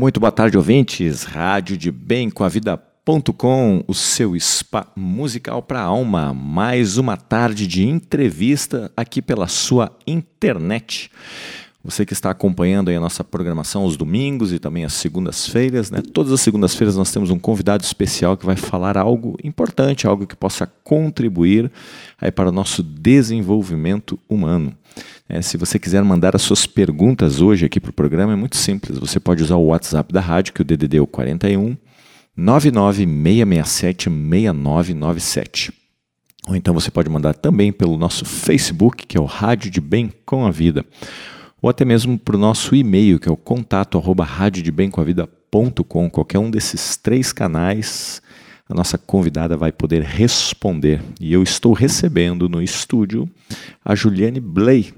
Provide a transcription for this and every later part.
Muito boa tarde, ouvintes. Rádio de Bem com a Vida.com, o seu spa musical para a alma. Mais uma tarde de entrevista aqui pela sua internet. Você que está acompanhando a nossa programação aos domingos e também às segundas-feiras, né? Todas as segundas-feiras nós temos um convidado especial que vai falar algo importante, algo que possa contribuir aí para o nosso desenvolvimento humano. É, se você quiser mandar as suas perguntas hoje aqui para o programa, é muito simples. Você pode usar o WhatsApp da rádio, que é o DDD é o 41 99667 6997. Ou então você pode mandar também pelo nosso Facebook, que é o Rádio de Bem com a Vida ou até mesmo para o nosso e-mail, que é o contato arroba. Qualquer um desses três canais, a nossa convidada vai poder responder. E eu estou recebendo no estúdio a Juliane Blay,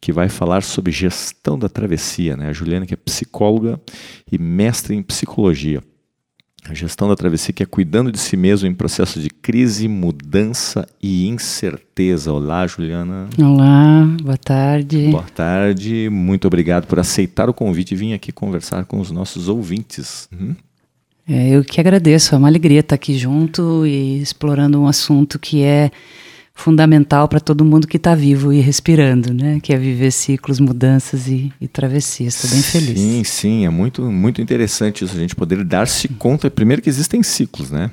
que vai falar sobre gestão da travessia. Né? A Juliane que é psicóloga e mestre em psicologia. A gestão da travessia que é cuidando de si mesmo em processo de crise, mudança e incerteza. Olá, Juliana. Olá, boa tarde. Boa tarde, muito obrigado por aceitar o convite e vir aqui conversar com os nossos ouvintes. Uhum. É, eu que agradeço, é uma alegria estar aqui junto e explorando um assunto que é fundamental para todo mundo que está vivo e respirando, né? Que é viver ciclos, mudanças e, e travessias. Estou bem feliz. Sim, sim, é muito, muito interessante isso, a gente poder dar-se conta, primeiro que existem ciclos, né?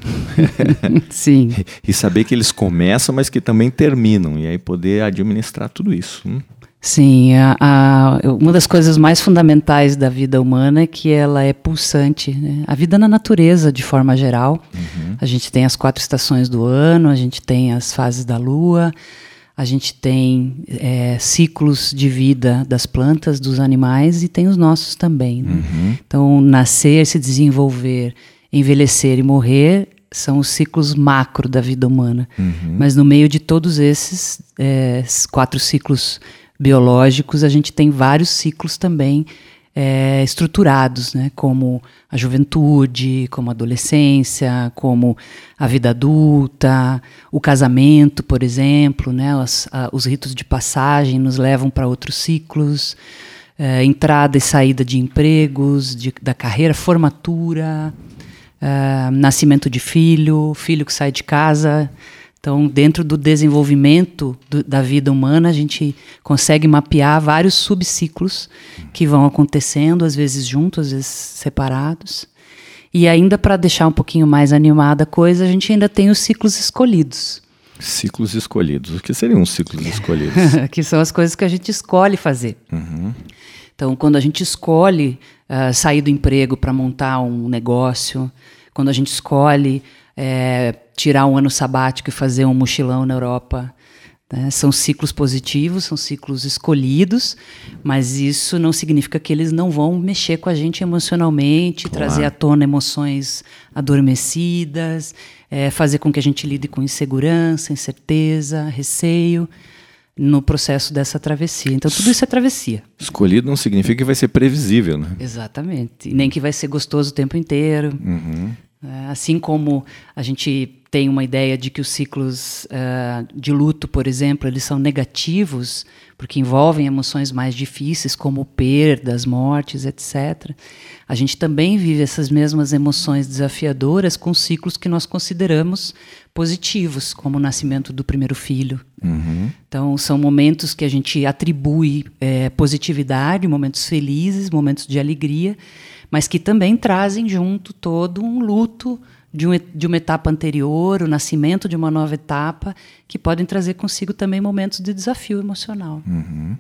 sim. e saber que eles começam, mas que também terminam, e aí poder administrar tudo isso. Hum? Sim, a, a, uma das coisas mais fundamentais da vida humana é que ela é pulsante. Né? A vida na natureza, de forma geral. Uhum. A gente tem as quatro estações do ano, a gente tem as fases da lua, a gente tem é, ciclos de vida das plantas, dos animais e tem os nossos também. Né? Uhum. Então, nascer, se desenvolver, envelhecer e morrer são os ciclos macro da vida humana. Uhum. Mas no meio de todos esses é, quatro ciclos biológicos, a gente tem vários ciclos também é, estruturados, né? como a juventude, como a adolescência, como a vida adulta, o casamento, por exemplo, né? A, os ritos de passagem nos levam para outros ciclos, é, entrada e saída de empregos, de, da carreira, formatura, é, nascimento de filho, filho que sai de casa. Então, dentro do desenvolvimento do, da vida humana, a gente consegue mapear vários subciclos que vão acontecendo, às vezes juntos, às vezes separados. E ainda para deixar um pouquinho mais animada a coisa, a gente ainda tem os ciclos escolhidos. Ciclos escolhidos. O que seriam os ciclos escolhidos? que são as coisas que a gente escolhe fazer. Uhum. Então, quando a gente escolhe uh, sair do emprego para montar um negócio, quando a gente escolhe é, tirar um ano sabático e fazer um mochilão na Europa. Né? São ciclos positivos, são ciclos escolhidos, mas isso não significa que eles não vão mexer com a gente emocionalmente, claro. trazer à tona emoções adormecidas, é, fazer com que a gente lide com insegurança, incerteza, receio no processo dessa travessia. Então, tudo isso é travessia. Escolhido não significa que vai ser previsível, né? Exatamente. E nem que vai ser gostoso o tempo inteiro. Uhum. É, assim como a gente tem uma ideia de que os ciclos uh, de luto, por exemplo, eles são negativos, porque envolvem emoções mais difíceis, como perdas, mortes, etc. A gente também vive essas mesmas emoções desafiadoras com ciclos que nós consideramos positivos, como o nascimento do primeiro filho. Uhum. Então, são momentos que a gente atribui é, positividade, momentos felizes, momentos de alegria mas que também trazem junto todo um luto de, um, de uma etapa anterior, o nascimento de uma nova etapa, que podem trazer consigo também momentos de desafio emocional. Uhum.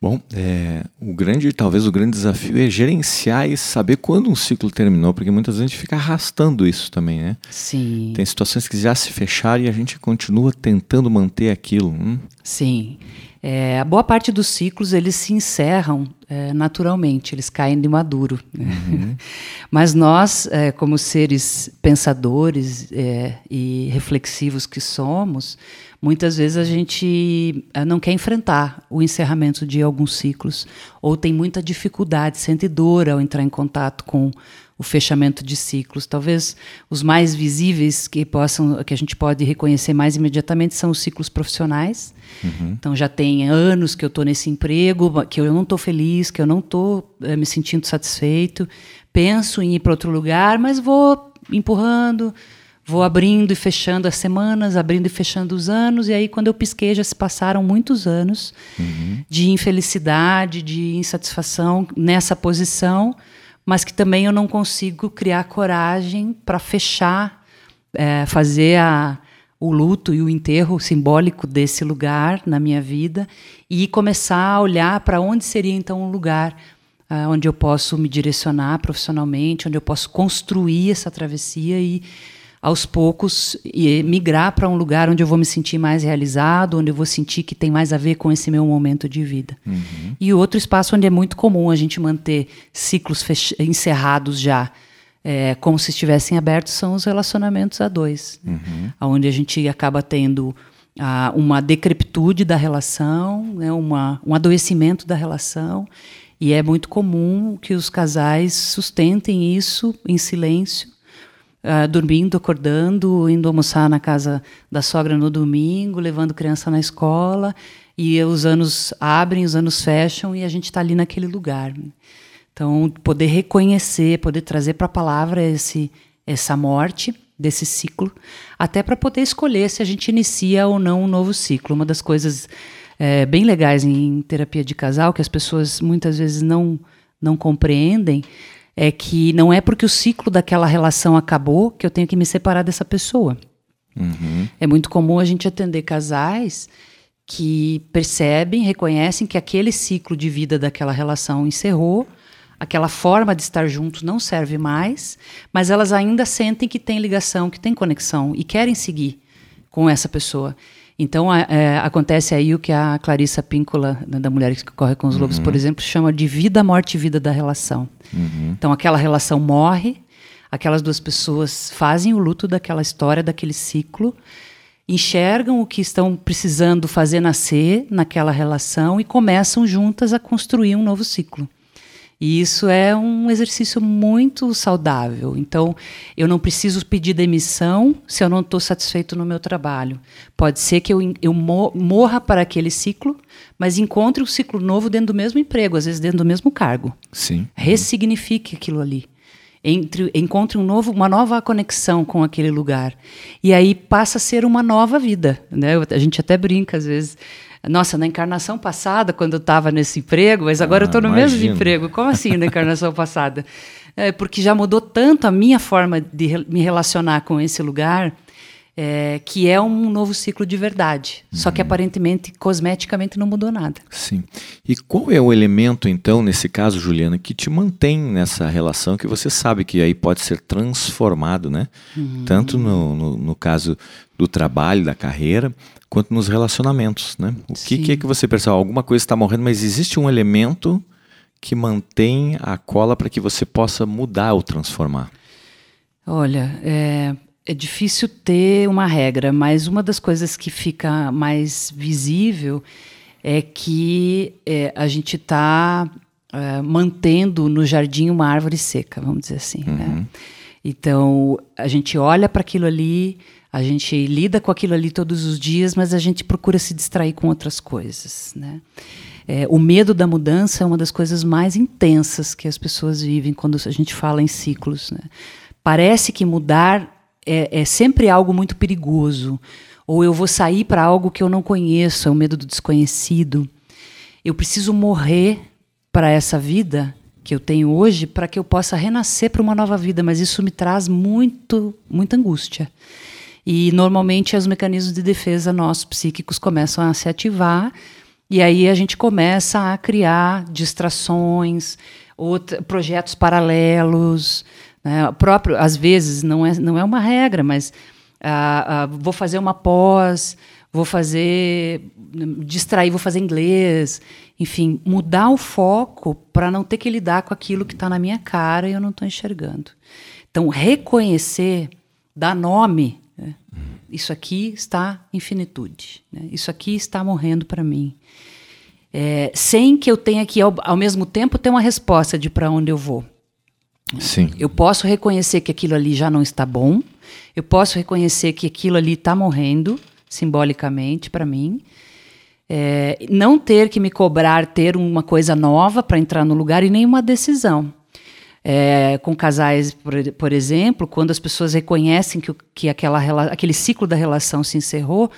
Bom, é, o grande, talvez o grande desafio é gerenciar e saber quando um ciclo terminou, porque muitas vezes a gente fica arrastando isso também, né? Sim. Tem situações que já se fecharam e a gente continua tentando manter aquilo. Hum? Sim. É, a boa parte dos ciclos eles se encerram é, naturalmente, eles caem de maduro. Né? Uhum. Mas nós, é, como seres pensadores é, e reflexivos que somos, muitas vezes a gente é, não quer enfrentar o encerramento de alguns ciclos, ou tem muita dificuldade, sente dor ao entrar em contato com o fechamento de ciclos. Talvez os mais visíveis que possam, que a gente pode reconhecer mais imediatamente são os ciclos profissionais. Uhum. Então já tem anos que eu estou nesse emprego, que eu não estou feliz, que eu não estou é, me sentindo satisfeito, penso em ir para outro lugar, mas vou empurrando, vou abrindo e fechando as semanas, abrindo e fechando os anos, e aí quando eu pisquei já se passaram muitos anos uhum. de infelicidade, de insatisfação nessa posição, mas que também eu não consigo criar coragem para fechar, é, fazer a, o luto e o enterro simbólico desse lugar na minha vida e começar a olhar para onde seria então um lugar uh, onde eu posso me direcionar profissionalmente, onde eu posso construir essa travessia e aos poucos e migrar para um lugar onde eu vou me sentir mais realizado, onde eu vou sentir que tem mais a ver com esse meu momento de vida. Uhum. E outro espaço onde é muito comum a gente manter ciclos encerrados já, é, como se estivessem abertos, são os relacionamentos a dois, uhum. onde a gente acaba tendo ah, uma decrepitude da relação, né, uma, um adoecimento da relação e é muito comum que os casais sustentem isso em silêncio, uh, dormindo, acordando, indo almoçar na casa da sogra no domingo, levando criança na escola, e os anos abrem, os anos fecham e a gente está ali naquele lugar. Então, poder reconhecer, poder trazer para a palavra esse, essa morte desse ciclo, até para poder escolher se a gente inicia ou não um novo ciclo. Uma das coisas é, bem legais em terapia de casal, que as pessoas muitas vezes não, não compreendem, é que não é porque o ciclo daquela relação acabou que eu tenho que me separar dessa pessoa. Uhum. É muito comum a gente atender casais que percebem, reconhecem que aquele ciclo de vida daquela relação encerrou, aquela forma de estar juntos não serve mais, mas elas ainda sentem que tem ligação, que tem conexão e querem seguir com essa pessoa. Então, é, acontece aí o que a Clarissa Píncola, né, da Mulher que Corre com os Lobos, uhum. por exemplo, chama de vida, morte e vida da relação. Uhum. Então, aquela relação morre, aquelas duas pessoas fazem o luto daquela história, daquele ciclo, enxergam o que estão precisando fazer nascer naquela relação e começam juntas a construir um novo ciclo. E isso é um exercício muito saudável. Então, eu não preciso pedir demissão se eu não estou satisfeito no meu trabalho. Pode ser que eu, eu morra para aquele ciclo, mas encontre um ciclo novo dentro do mesmo emprego, às vezes dentro do mesmo cargo. Sim. Ressignifique aquilo ali. Entre, encontre um novo, uma nova conexão com aquele lugar. E aí passa a ser uma nova vida. Né? A gente até brinca às vezes nossa, na encarnação passada, quando eu estava nesse emprego, mas agora ah, eu estou no imagino. mesmo emprego. Como assim na encarnação passada? É, porque já mudou tanto a minha forma de re me relacionar com esse lugar, é, que é um novo ciclo de verdade. Uhum. Só que uhum. aparentemente, cosmeticamente, não mudou nada. Sim. E qual é o elemento, então, nesse caso, Juliana, que te mantém nessa relação que você sabe que aí pode ser transformado, né? Uhum. Tanto no, no, no caso do trabalho, da carreira, quanto nos relacionamentos, né? O que, que, é que você percebe? Alguma coisa está morrendo, mas existe um elemento que mantém a cola para que você possa mudar ou transformar? Olha, é, é difícil ter uma regra, mas uma das coisas que fica mais visível é que é, a gente está é, mantendo no jardim uma árvore seca, vamos dizer assim. Né? Uhum. Né? Então, a gente olha para aquilo ali, a gente lida com aquilo ali todos os dias, mas a gente procura se distrair com outras coisas. Né? É, o medo da mudança é uma das coisas mais intensas que as pessoas vivem quando a gente fala em ciclos. Né? Parece que mudar é, é sempre algo muito perigoso. Ou eu vou sair para algo que eu não conheço, é o medo do desconhecido. Eu preciso morrer para essa vida que eu tenho hoje para que eu possa renascer para uma nova vida, mas isso me traz muito, muita angústia. E normalmente os mecanismos de defesa nossos psíquicos começam a se ativar e aí a gente começa a criar distrações, outro, projetos paralelos, né? próprio às vezes não é não é uma regra, mas ah, ah, vou fazer uma pós, vou fazer distrair, vou fazer inglês, enfim, mudar o foco para não ter que lidar com aquilo que está na minha cara e eu não estou enxergando. Então reconhecer, dar nome né? Isso aqui está em finitude. Né? Isso aqui está morrendo para mim. É, sem que eu tenha que, ao, ao mesmo tempo, ter uma resposta de para onde eu vou. Sim. Eu posso reconhecer que aquilo ali já não está bom. Eu posso reconhecer que aquilo ali está morrendo, simbolicamente, para mim. É, não ter que me cobrar ter uma coisa nova para entrar no lugar e nenhuma decisão. É, com casais, por, por, exemplo, quando as pessoas reconhecem que, que aquela, aquele ciclo da relação se encerrou,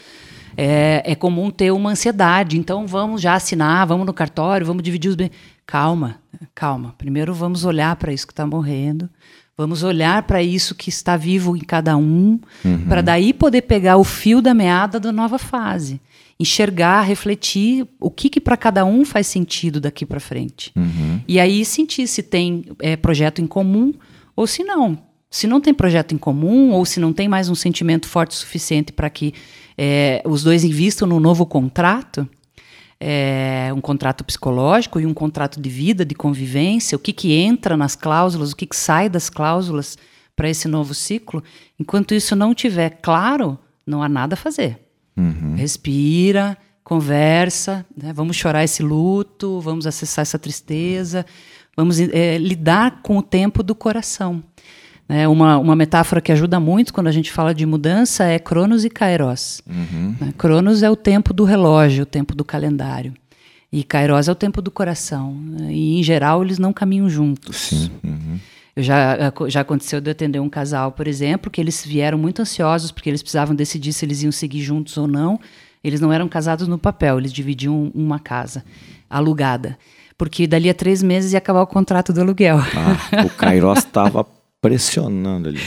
é, é, comum ter uma ansiedade. Então vamos já assinar, vamos no cartório, vamos dividir os bens. Calma, calma. Primeiro vamos olhar para isso que está morrendo, vamos olhar para isso que está vivo em cada um, uhum. para daí poder pegar o fio da meada da nova fase enxergar, refletir o que, que para cada um faz sentido daqui para frente. Uhum. E aí sentir se tem é, projeto em comum ou se não. Se não tem projeto em comum ou se não tem mais um sentimento forte o suficiente para que é, os dois invistam no novo contrato, é, um contrato psicológico e um contrato de vida, de convivência, o que, que entra nas cláusulas, o que, que sai das cláusulas para esse novo ciclo. Enquanto isso não tiver claro, não há nada a fazer. Uhum. Respira, conversa, né? vamos chorar esse luto, vamos acessar essa tristeza, vamos é, lidar com o tempo do coração. É uma, uma metáfora que ajuda muito quando a gente fala de mudança é Cronos e Kairos. Uhum. Né? Cronos é o tempo do relógio, o tempo do calendário. E Kairos é o tempo do coração. Né? E, em geral, eles não caminham juntos. Sim. Uhum. Já, já aconteceu de eu atender um casal, por exemplo, que eles vieram muito ansiosos porque eles precisavam decidir se eles iam seguir juntos ou não. Eles não eram casados no papel, eles dividiam uma casa alugada. Porque dali a três meses ia acabar o contrato do aluguel. Ah, o Kairos estava pressionando ali.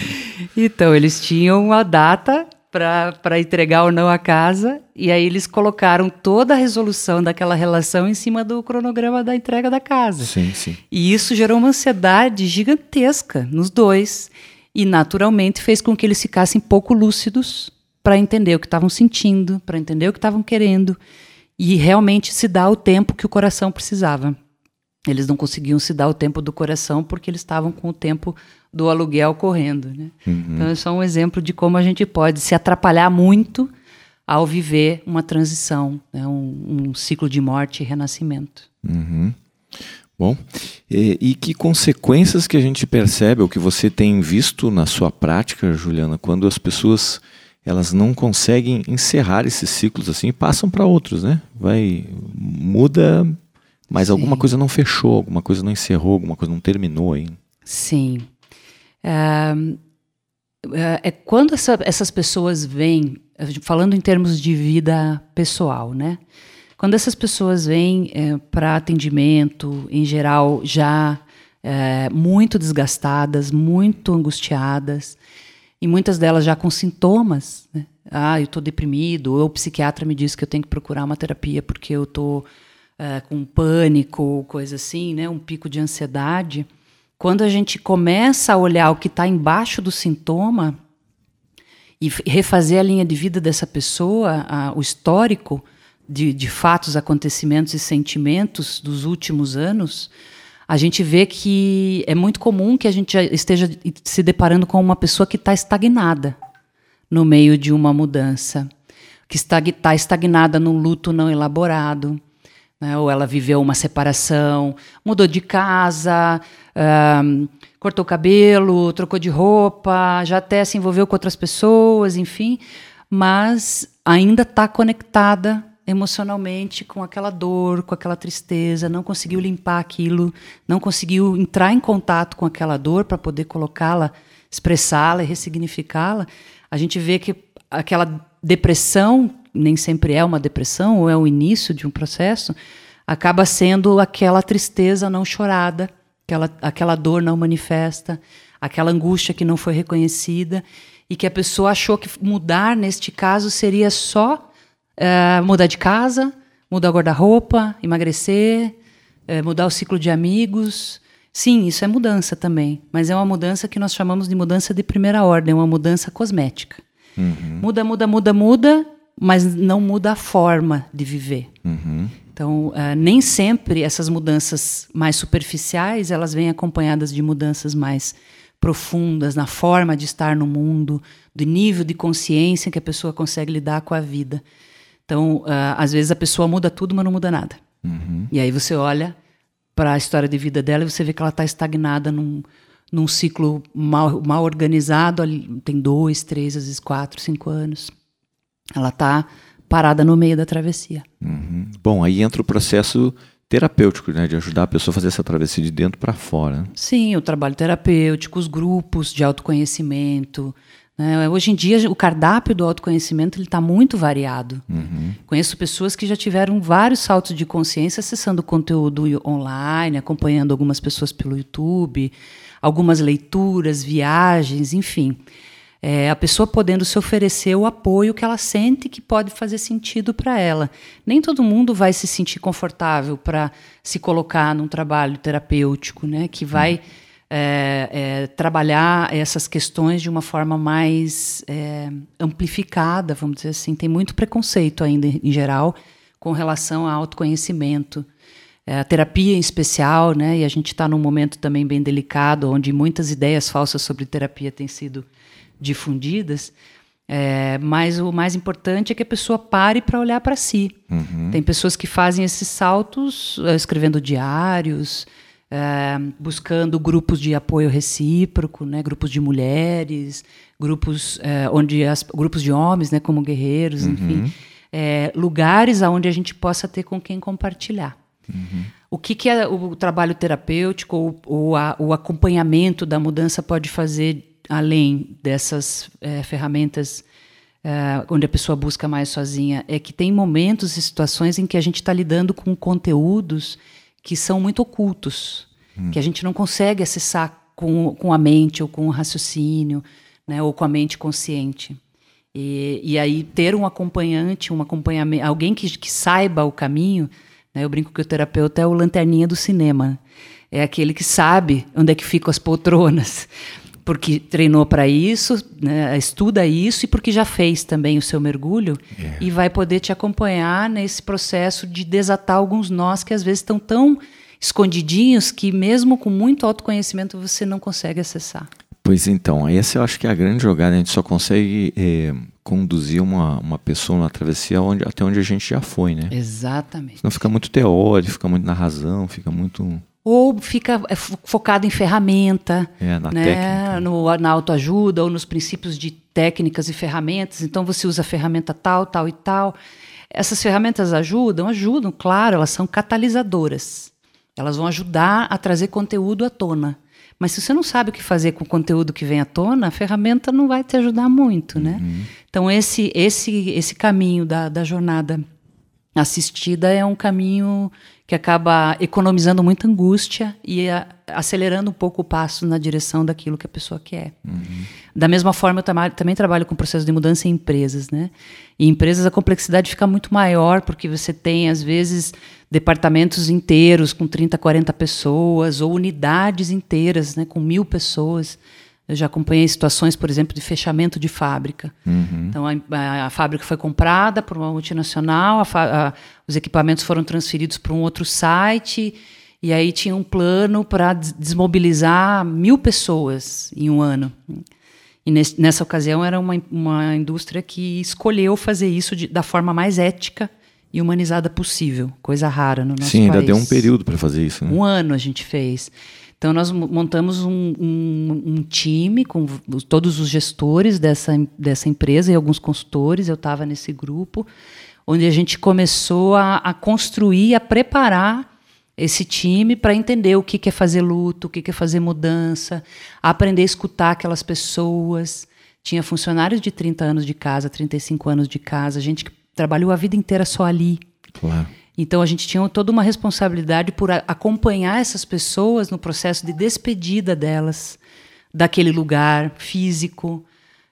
Então, eles tinham uma data para entregar ou não a casa, e aí eles colocaram toda a resolução daquela relação em cima do cronograma da entrega da casa. Sim, sim. E isso gerou uma ansiedade gigantesca nos dois, e naturalmente fez com que eles ficassem pouco lúcidos para entender o que estavam sentindo, para entender o que estavam querendo, e realmente se dar o tempo que o coração precisava. Eles não conseguiam se dar o tempo do coração porque eles estavam com o tempo do aluguel correndo. Né? Uhum. Então, é só um exemplo de como a gente pode se atrapalhar muito ao viver uma transição, né? um, um, ciclo de morte e renascimento. Uhum. Bom, e, e, que consequências que a gente percebe, ou que você tem visto na sua prática, Juliana, quando as pessoas elas não conseguem encerrar esses ciclos assim e passam para outros, né? Vai muda, mas Sim. alguma coisa não fechou, alguma coisa não encerrou, alguma coisa não terminou ainda. Sim. É, é quando essa, essas pessoas vêm, falando em termos de vida pessoal, né? Quando essas pessoas vêm é, para atendimento, em geral, já é, muito desgastadas, muito angustiadas, e muitas delas já com sintomas, né? Ah, eu estou deprimido, ou o psiquiatra me disse que eu tenho que procurar uma terapia porque eu estou é, com pânico, coisa assim, né? Um pico de ansiedade. Quando a gente começa a olhar o que está embaixo do sintoma e refazer a linha de vida dessa pessoa, a, o histórico de, de fatos, acontecimentos e sentimentos dos últimos anos, a gente vê que é muito comum que a gente esteja se deparando com uma pessoa que está estagnada no meio de uma mudança, que está estagnada num luto não elaborado, né? ou ela viveu uma separação, mudou de casa, um, cortou o cabelo, trocou de roupa, já até se envolveu com outras pessoas, enfim, mas ainda está conectada emocionalmente com aquela dor, com aquela tristeza, não conseguiu limpar aquilo, não conseguiu entrar em contato com aquela dor para poder colocá-la, expressá-la e ressignificá-la, a gente vê que aquela depressão nem sempre é uma depressão ou é o início de um processo, acaba sendo aquela tristeza não chorada, aquela, aquela dor não manifesta, aquela angústia que não foi reconhecida e que a pessoa achou que mudar neste caso seria só uh, mudar de casa, mudar o guarda-roupa, emagrecer, uh, mudar o ciclo de amigos. Sim, isso é mudança também, mas é uma mudança que nós chamamos de mudança de primeira ordem, uma mudança cosmética. Uhum. Muda, muda, muda, muda, mas não muda a forma de viver. Uhum. Então, uh, nem sempre essas mudanças mais superficiais elas vêm acompanhadas de mudanças mais profundas na forma de estar no mundo, do nível de consciência que a pessoa consegue lidar com a vida. Então, uh, às vezes a pessoa muda tudo, mas não muda nada. Uhum. E aí você olha para a história de vida dela e você vê que ela está estagnada num, num ciclo mal, mal organizado, tem dois, três, às vezes quatro, cinco anos. Ela está parada no meio da travessia. Uhum. Bom, aí entra o processo terapêutico, né? De ajudar a pessoa a fazer essa travessia de dentro para fora. Né? Sim, o trabalho terapêutico, os grupos de autoconhecimento. Né? Hoje em dia, o cardápio do autoconhecimento está muito variado. Uhum. Conheço pessoas que já tiveram vários saltos de consciência acessando conteúdo online, acompanhando algumas pessoas pelo YouTube, algumas leituras, viagens, enfim é, a pessoa podendo se oferecer o apoio que ela sente que pode fazer sentido para ela. Nem todo mundo vai se sentir confortável para se colocar num trabalho terapêutico, né, que vai é, é, trabalhar essas questões de uma forma mais é, amplificada, vamos dizer assim. Tem muito preconceito ainda, em geral, com relação ao autoconhecimento. É, a terapia em especial, né, e a gente está num momento também bem delicado, onde muitas ideias falsas sobre terapia têm sido difundidas, é, mas o mais importante é que a pessoa pare para olhar para si. Uhum. Tem pessoas que fazem esses saltos uh, escrevendo diários, uh, buscando grupos de apoio recíproco, né, grupos de mulheres, grupos uh, onde as, grupos de homens, né, como guerreiros, uhum. enfim, lugares aonde a gente possa ter com quem compartilhar. Uhum. O que, que é o trabalho terapêutico ou, ou a, o acompanhamento da mudança pode fazer além dessas é, ferramentas é, onde a pessoa busca mais sozinha, é que tem momentos e situações em que a gente está lidando com conteúdos que são muito ocultos, hum. que a gente não consegue acessar com, com a mente ou com o raciocínio, né, ou com a mente consciente. E, e aí ter um acompanhante, um acompanhamento, alguém que, que saiba o caminho, né, eu brinco que o terapeuta é o lanterninha do cinema, é aquele que sabe onde é que ficam as poltronas, porque treinou para isso, né, estuda isso e porque já fez também o seu mergulho yeah. É. e vai poder te acompanhar nesse processo de desatar alguns nós que às vezes estão tão escondidinhos que mesmo com muito autoconhecimento você não consegue acessar. Pois então, essa eu acho que é a grande jogada. A gente só consegue é, conduzir uma, uma pessoa na travessia onde, até onde a gente já foi, né? Exatamente. Não fica muito teórico, fica muito na razão, fica muito ou fica é, focado em ferramenta, é, na, né, no, na autoajuda ou nos princípios de técnicas e ferramentas. Então você usa a ferramenta tal, tal e tal. Essas ferramentas ajudam? Ajudam, claro, elas são catalisadoras. Elas vão ajudar a trazer conteúdo à tona. Mas se você não sabe o que fazer com o conteúdo que vem à tona, a ferramenta não vai te ajudar muito, né? Uhum. Então esse esse esse caminho da, da jornada assistida é um caminho que acaba economizando muita angústia e a, acelerando um pouco o passo na direção daquilo que a pessoa quer. Uhum. Da mesma forma, eu também trabalho com processo de mudança em empresas, né? E em empresas a complexidade fica muito maior porque você tem às vezes departamentos inteiros com 30, 40 pessoas ou unidades inteiras, né, com mil pessoas. Eu já acompanhei situações, por exemplo, de fechamento de fábrica. Uhum. Então, a, a, a, fábrica foi comprada por uma multinacional, a, os equipamentos foram transferidos para um outro site, e aí tinha um plano para desmobilizar mil pessoas em um ano. E nesse, nessa ocasião era uma, uma indústria que escolheu fazer isso de, da forma mais ética e humanizada possível, coisa rara no nosso Sim, país. Sim, ainda deu um período para fazer isso. Né? Um ano a gente fez. Então, nós montamos um, um, um, time com todos os gestores dessa, dessa empresa e alguns consultores, eu estava nesse grupo, onde a gente começou a, a construir, a preparar esse time para entender o que, que é fazer luto, o que, que é fazer mudança, aprender a escutar aquelas pessoas. Tinha funcionários de 30 anos de casa, 35 anos de casa, gente que trabalhou a vida inteira só ali. Claro. Então a gente tinha toda uma responsabilidade por acompanhar essas pessoas no processo de despedida delas daquele lugar físico,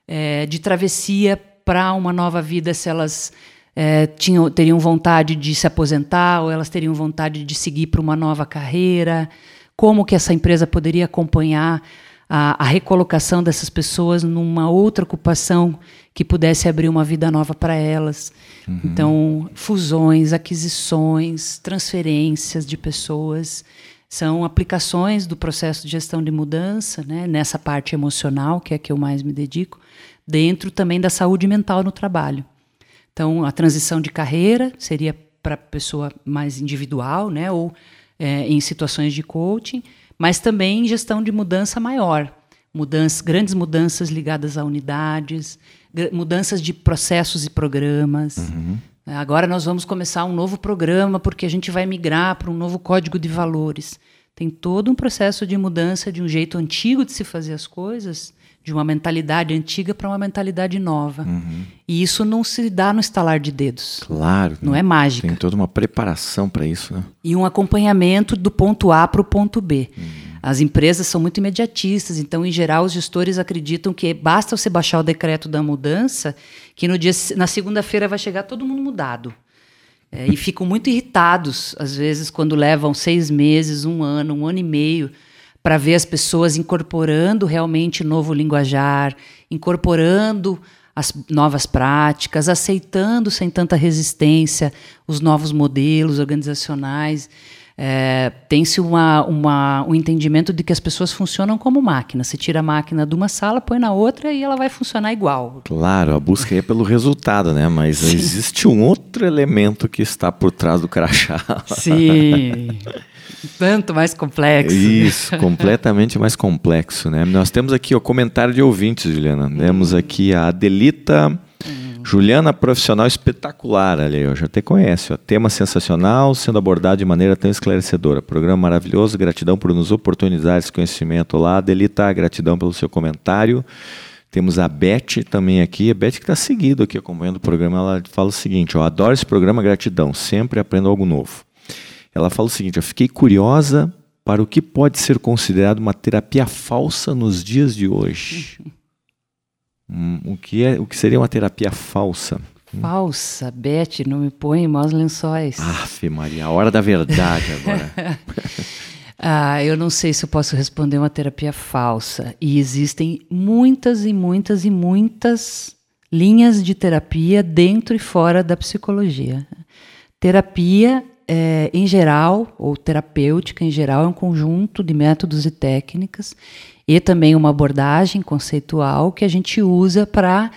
é, de travessia para uma nova vida, se elas é, tinham, teriam vontade de se aposentar ou elas teriam vontade de seguir para uma nova carreira, como que essa empresa poderia acompanhar a, a, recolocação dessas pessoas numa outra ocupação que pudesse abrir uma vida nova para elas. Uhum. Então, fusões, aquisições, transferências de pessoas são aplicações do processo de gestão de mudança, né, nessa parte emocional, que é a que eu mais me dedico, dentro também da saúde mental no trabalho. Então, a transição de carreira seria para a pessoa mais individual, né, ou é, em situações de coaching, mas também gestão de mudança maior, mudanças, grandes mudanças ligadas a unidades, mudanças de processos e programas. Uhum. Agora nós vamos começar um novo programa porque a gente vai migrar para um novo código de valores. Tem todo um processo de mudança de um jeito antigo de se fazer as coisas, de uma mentalidade antiga para uma mentalidade nova. Uhum. E isso não se dá no estalar de dedos. Claro. Não é mágica. Tem toda uma preparação para isso, né? E um acompanhamento do ponto A para o ponto B. Uhum. As empresas são muito imediatistas, então, em geral, os gestores acreditam que basta você baixar o decreto da mudança, que no dia, na segunda-feira vai chegar todo mundo mudado. É, e ficam muito irritados, às vezes, quando levam seis meses, um ano, um ano e meio, para ver as pessoas incorporando realmente novo linguajar, incorporando as novas práticas, aceitando sem tanta resistência os novos modelos organizacionais é, tem-se uma, uma, um entendimento de que as pessoas funcionam como máquina. Você tira a máquina de uma sala, põe na outra e ela vai funcionar igual. Claro, a busca é pelo resultado, né? Mas Sim. existe um outro elemento que está por trás do crachá. Sim. Tanto mais complexo. Isso, completamente mais complexo, né? Nós temos aqui o comentário de ouvintes, Juliana. Temos aqui a Adelita Juliana, profissional espetacular, ali, eu já te conhece. Ó. Tema sensacional, sendo abordado de maneira tão esclarecedora. Programa maravilhoso, gratidão por nos oportunizar esse conhecimento lá. Delita, gratidão pelo seu comentário. Temos a Beth também aqui, a Beth que está seguido aqui acompanhando o programa, ela fala o seguinte, ó, adoro esse programa, gratidão, sempre aprendo algo novo. Ela fala o seguinte, eu fiquei curiosa para o que pode ser considerado uma terapia falsa nos dias de hoje. Hum, o, que é, o que seria uma terapia falsa? Falsa, Beth, não me põe em maus lençóis. Aff, Maria, a hora da verdade agora. ah, eu não sei se eu posso responder uma terapia falsa. E existem muitas e muitas e muitas linhas de terapia dentro e fora da psicologia. Terapia, é, em geral, ou terapêutica em geral, é um conjunto de métodos e técnicas e também uma abordagem conceitual que a gente usa para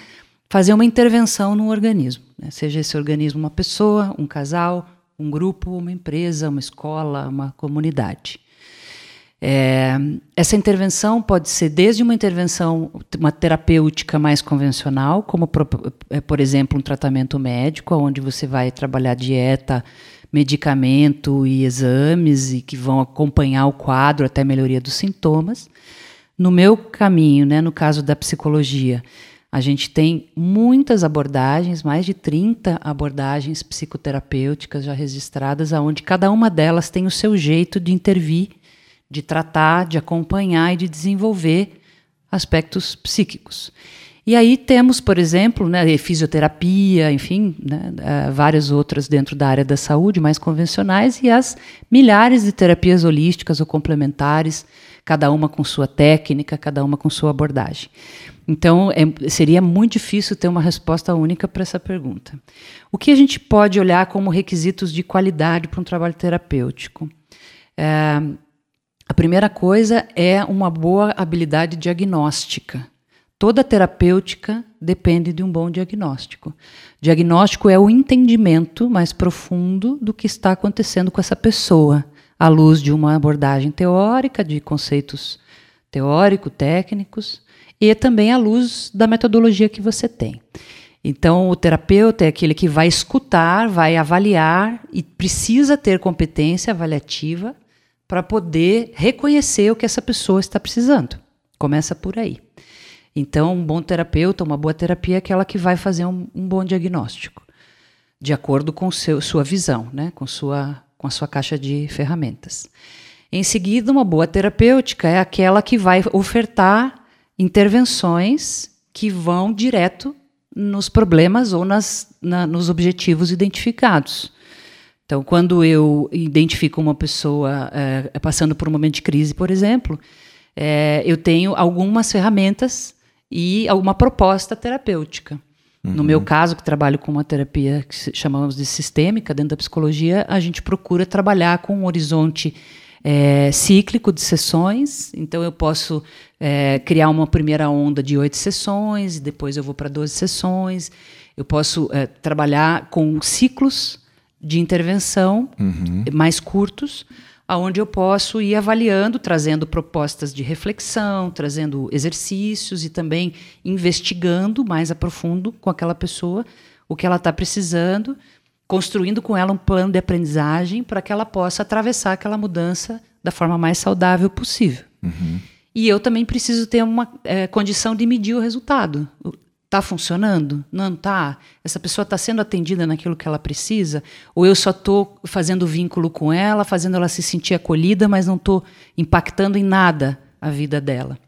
fazer uma intervenção no organismo, né? seja esse organismo uma pessoa, um casal, um grupo, uma empresa, uma escola, uma comunidade. É, essa intervenção pode ser desde uma intervenção, uma terapêutica mais convencional, como, é, por exemplo, um tratamento médico, onde você vai trabalhar dieta, medicamento e exames e que vão acompanhar o quadro até melhoria dos sintomas. No meu caminho, né, no caso da psicologia, a gente tem muitas abordagens, mais de 30 abordagens psicoterapêuticas já registradas, aonde cada uma delas tem o seu jeito de intervir, de tratar, de acompanhar e de desenvolver aspectos psíquicos. E aí temos, por exemplo, né, fisioterapia, enfim, né, eh, várias outras dentro da área da saúde, mais convencionais, e as milhares de terapias holísticas ou complementares cada uma com sua técnica, cada uma com sua abordagem. Então, é, seria muito difícil ter uma resposta única para essa pergunta. O que a gente pode olhar como requisitos de qualidade para um trabalho terapêutico? É, a primeira coisa é uma boa habilidade diagnóstica. Toda terapêutica depende de um bom diagnóstico. Diagnóstico é o entendimento mais profundo do que está acontecendo com essa pessoa à luz de uma abordagem teórica, de conceitos teórico-técnicos, e também à luz da metodologia que você tem. Então, o terapeuta é aquele que vai escutar, vai avaliar e precisa ter competência avaliativa para poder reconhecer o que essa pessoa está precisando. Começa por aí. Então, um bom terapeuta, uma boa terapia é aquela que vai fazer um, um bom diagnóstico, de acordo com seu, sua visão, né? com sua com a sua caixa de ferramentas. Em seguida, uma boa terapêutica é aquela que vai ofertar intervenções que vão direto nos problemas ou nas, na, nos objetivos identificados. Então, quando eu identifico uma pessoa é, passando por um momento de crise, por exemplo, é, eu tenho algumas ferramentas e uma proposta terapêutica. Uhum. No meu caso, que trabalho com uma terapia que chamamos de sistêmica dentro da psicologia, a gente procura trabalhar com um horizonte é, cíclico de sessões. Então, eu posso é, criar uma primeira onda de oito sessões, depois eu vou para 12 sessões. Eu posso é, trabalhar com ciclos de intervenção uhum. mais curtos aonde eu posso ir avaliando, trazendo propostas de reflexão, trazendo exercícios e também investigando mais a profundo com aquela pessoa o que ela está precisando construindo com ela um plano de aprendizagem para que ela possa atravessar aquela mudança da forma mais saudável possível. Uhum. E eu também preciso ter uma é, condição de medir o resultado. Está funcionando? Não está? Essa pessoa está sendo atendida naquilo que ela precisa? Ou eu só estou fazendo vínculo com ela, fazendo ela se sentir acolhida, mas não estou impactando em nada a vida dela?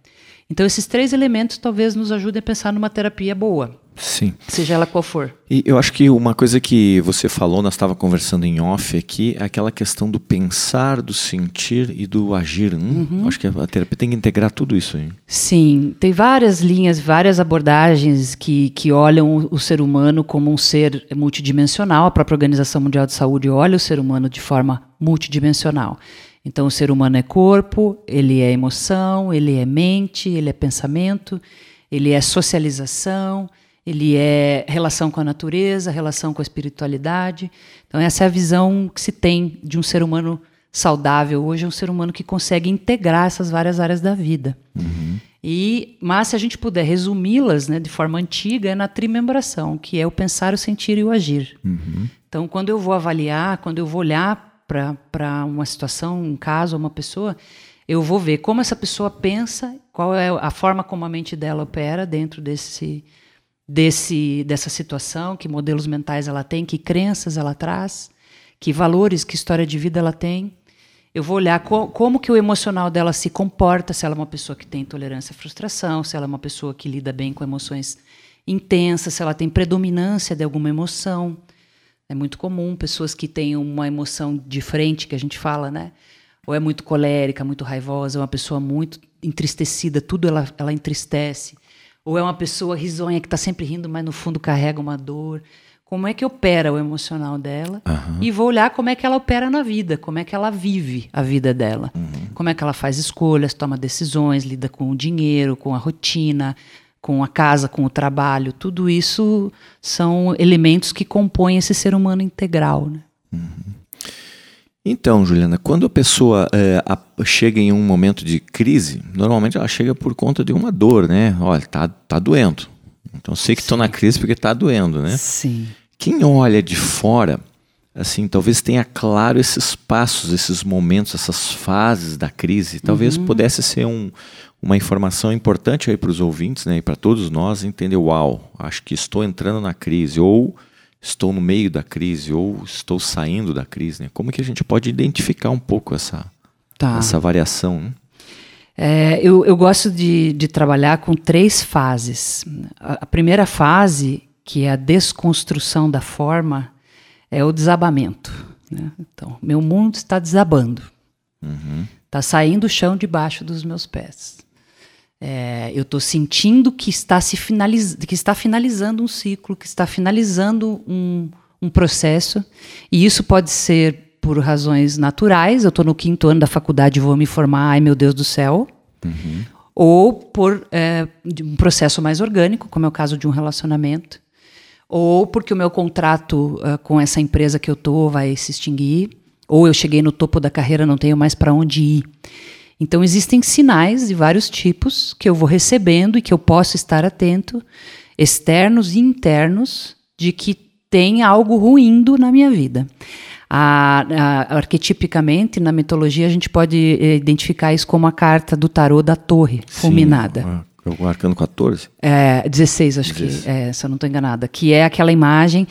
Então, esses três elementos talvez nos ajudem a pensar numa terapia boa. Sim. Seja ela qual for. E eu acho que uma coisa que você falou, nós estava conversando em off aqui, é aquela questão do pensar, do sentir e do agir. Hum, uhum. Acho que a terapia tem que integrar tudo isso aí. Sim, tem várias linhas, várias abordagens que, que olham o, o ser humano como um ser multidimensional. A própria Organização Mundial de Saúde olha o ser humano de forma multidimensional. Então, o ser humano é corpo, ele é emoção, ele é mente, ele é pensamento, ele é socialização ele é relação com a natureza, relação com a espiritualidade. Então, essa é a visão que se tem de um ser humano saudável. Hoje é um ser humano que consegue integrar essas várias áreas da vida. Uhum. E, mas se a gente puder resumi-las né, de forma antiga, é na trimembração, que é o pensar, o sentir e o agir. Uhum. Então, quando eu vou avaliar, quando eu vou olhar para uma situação, um caso, uma pessoa, eu vou ver como essa pessoa pensa, qual é a forma como a mente dela opera dentro desse desse, dessa situação, que modelos mentais ela tem, que crenças ela traz, que valores, que história de vida ela tem. Eu vou olhar co como que o emocional dela se comporta, se ela é uma pessoa que tem tolerância à frustração, se ela é uma pessoa que lida bem com emoções intensas, se ela tem predominância de alguma emoção. É muito comum pessoas que têm uma emoção de frente, que a gente fala, né? Ou é muito colérica, muito raivosa, é uma pessoa muito entristecida, tudo ela, ela entristece. Ou é uma pessoa risonha que está sempre rindo, mas no fundo carrega uma dor? Como é que opera o emocional dela? Uhum. E vou olhar como é que ela opera na vida, como é que ela vive a vida dela. Uhum. Como é que ela faz escolhas, toma decisões, lida com o dinheiro, com a rotina, com a casa, com o trabalho. Tudo isso são elementos que compõem esse ser humano integral. Né? Uhum. Então, Juliana, quando a pessoa é, a, chega em um momento de crise, normalmente ela chega por conta de uma dor, né? Olha, tá, tá doendo. Então, sei que estou na crise porque tá doendo, né? Sim. Quem olha de fora, assim, talvez tenha claro esses passos, esses momentos, essas fases da crise. Talvez uhum. pudesse ser um, uma informação importante aí para os ouvintes, né? E para todos nós entender, uau, acho que estou entrando na crise. Ou estou no meio da crise ou estou saindo da crise? Né? Como que a gente pode identificar um pouco essa, tá. essa variação? Né? É, eu, eu, gosto de, de, trabalhar com três fases. A, a, primeira fase, que é a desconstrução da forma, é o desabamento. Né? Então, meu mundo está desabando. Uhum. Está saindo o chão debaixo dos meus pés. É, eu estou sentindo que está, se finaliz... que está finalizando um ciclo, que está finalizando um, um processo, e isso pode ser por razões naturais, eu estou no quinto ano da faculdade e vou me formar, ai meu Deus do céu, uhum. ou por é, um processo mais orgânico, como é o caso de um relacionamento, ou porque o meu contrato uh, com essa empresa que eu estou vai se extinguir, ou eu cheguei no topo da carreira, não tenho mais para onde ir. Então, existem sinais de vários tipos que eu vou recebendo e que eu posso estar atento, externos e internos, de que tem algo ruindo na minha vida. A, a, arquetipicamente, na mitologia, a gente pode eh, identificar isso como a carta do tarô da torre Sim, fulminada. O arcano 14? É, 16, acho 16. que, é, se eu não estou enganada. Que é aquela imagem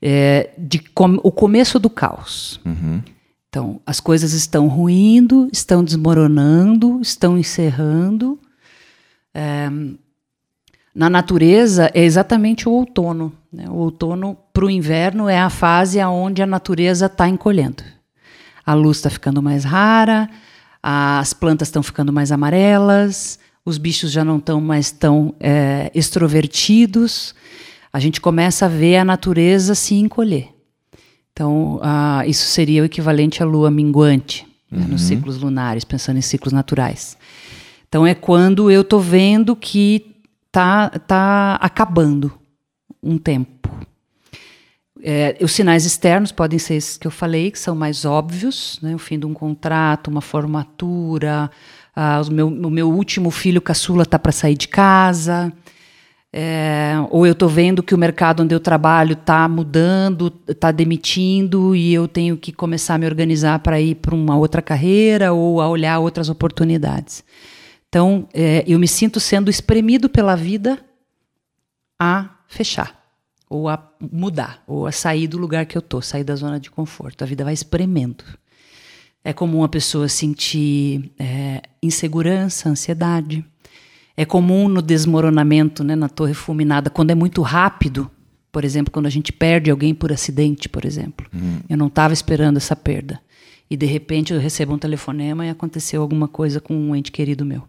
é, de com, o começo do caos. Uhum. Então, as coisas estão ruindo, estão desmoronando, estão encerrando. É, na natureza é exatamente o outono. Né? O outono para o inverno é a fase onde a natureza está encolhendo. A luz está ficando mais rara, as plantas estão ficando mais amarelas, os bichos já não estão mais tão é, extrovertidos. A gente começa a ver a natureza se encolher. Então, isso seria o equivalente à lua minguante uhum. né, nos uhum. ciclos lunares, pensando em ciclos naturais. Então, é quando eu estou vendo que tá, tá acabando um tempo. É, os sinais externos podem ser esses que eu falei, que são mais óbvios, né, o fim de um contrato, uma formatura, o, meu, o meu último filho caçula está para sair de casa, É, ou eu estou vendo que o mercado onde eu trabalho está mudando, está demitindo e eu tenho que começar a me organizar para ir para uma outra carreira ou a olhar outras oportunidades. Então, é, eu me sinto sendo espremido pela vida a fechar, ou a mudar, ou a sair do lugar que eu estou, sair da zona de conforto. A vida vai espremendo. É comum a pessoa sentir é, insegurança, ansiedade é comum no desmoronamento, né, na torre fulminada, quando é muito rápido. Por exemplo, quando a gente perde alguém por acidente, por exemplo. Uhum. Eu não estava esperando essa perda. E de repente eu recebo um telefonema e aconteceu alguma coisa com um ente querido meu.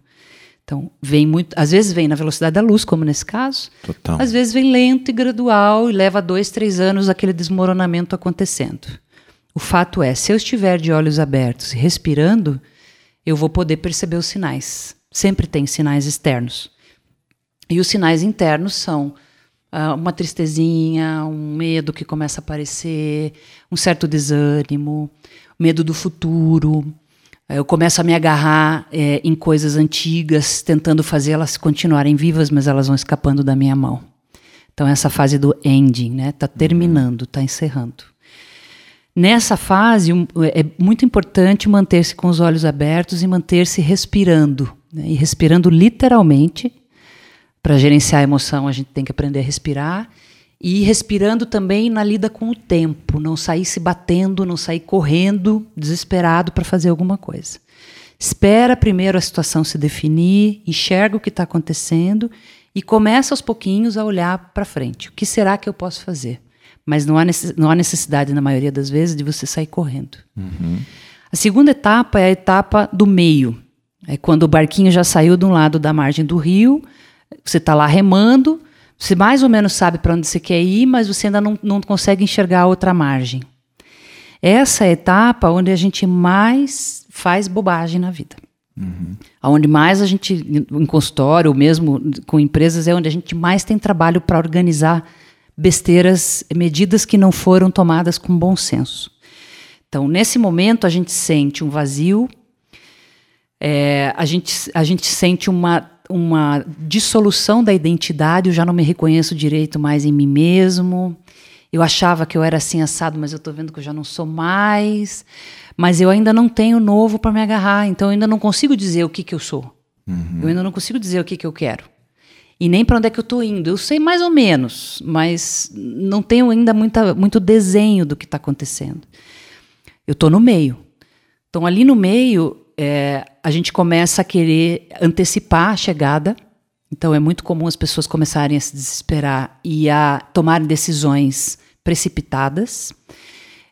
Então, vem muito. Às vezes vem na velocidade da luz, como nesse caso. Total. Às vezes vem lento e gradual e leva dois, três anos aquele desmoronamento acontecendo. O fato é, se eu estiver de olhos abertos e respirando, eu vou poder perceber os sinais sempre tem sinais externos. E os sinais internos são uh, uma tristezinha, um medo que começa a aparecer, um certo desânimo, medo do futuro. Eu começo a me agarrar é, em coisas antigas, tentando fazê-las continuarem vivas, mas elas vão escapando da minha mão. Então, essa fase do ending, né? Está terminando, está encerrando. Nessa fase, é muito importante manter-se com os olhos abertos e manter-se respirando né? E respirando literalmente. Para gerenciar a emoção, a gente tem que aprender a respirar. E respirando também na lida com o tempo, não sair se batendo, não sair correndo, desesperado para fazer alguma coisa. Espera primeiro a situação se definir, enxerga o que está acontecendo e começa aos pouquinhos a olhar para frente. O que será que eu posso fazer? Mas não há, não há necessidade, na maioria das vezes, de você sair correndo. Uhum. A segunda etapa é a etapa do meio, é quando o barquinho já saiu de um lado da margem do rio, você está lá remando, você mais ou menos sabe para onde você quer ir, mas você ainda não, não consegue enxergar a outra margem. Essa é a etapa onde a gente mais faz bobagem na vida. Uhum. Onde mais a gente, em consultório, ou mesmo com empresas, é onde a gente mais tem trabalho para organizar besteiras, medidas que não foram tomadas com bom senso. Então, nesse momento, a gente sente um vazio, é, a, gente, a gente sente uma, uma dissolução da identidade, eu já não me reconheço direito mais em mim mesmo. Eu achava que eu era assim assado, mas eu estou vendo que eu já não sou mais. Mas eu ainda não tenho novo para me agarrar, então eu ainda não consigo dizer o que, que eu sou. Uhum. Eu ainda não consigo dizer o que, que eu quero. E nem para onde é que eu estou indo. Eu sei mais ou menos, mas não tenho ainda muita, muito desenho do que está acontecendo. Eu estou no meio. Então, ali no meio, é, a gente começa a querer antecipar a chegada. Então é muito comum as pessoas começarem a se desesperar e a tomarem decisões precipitadas.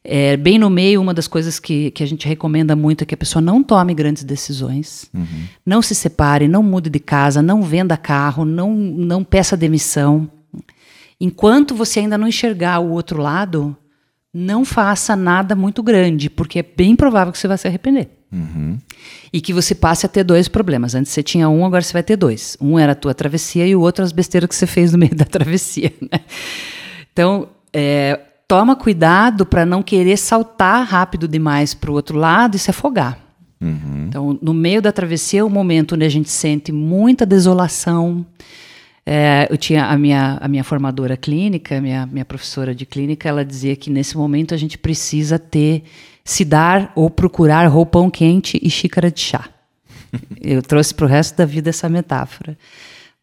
É, bem no meio, uma das coisas que, que a gente recomenda muito é que a pessoa não tome grandes decisões, uhum. não se separe, não mude de casa, não venda carro, não, não peça demissão. Enquanto você ainda não enxergar o outro lado, não faça nada muito grande, porque é bem provável que você vai se arrepender. Uhum. E que você passe a ter dois problemas. Antes você tinha um, agora você vai ter dois. Um era a tua travessia e o outro as besteiras que você fez no meio da travessia. Né? Então, é, toma cuidado para não querer saltar rápido demais para o outro lado e se afogar. Uhum. Então, no meio da travessia é o momento onde a gente sente muita desolação. É, eu tinha a minha, a minha formadora clínica, minha, minha professora de clínica, ela dizia que nesse momento a gente precisa ter se dar ou procurar roupão quente e xícara de chá. Eu trouxe para o resto da vida essa metáfora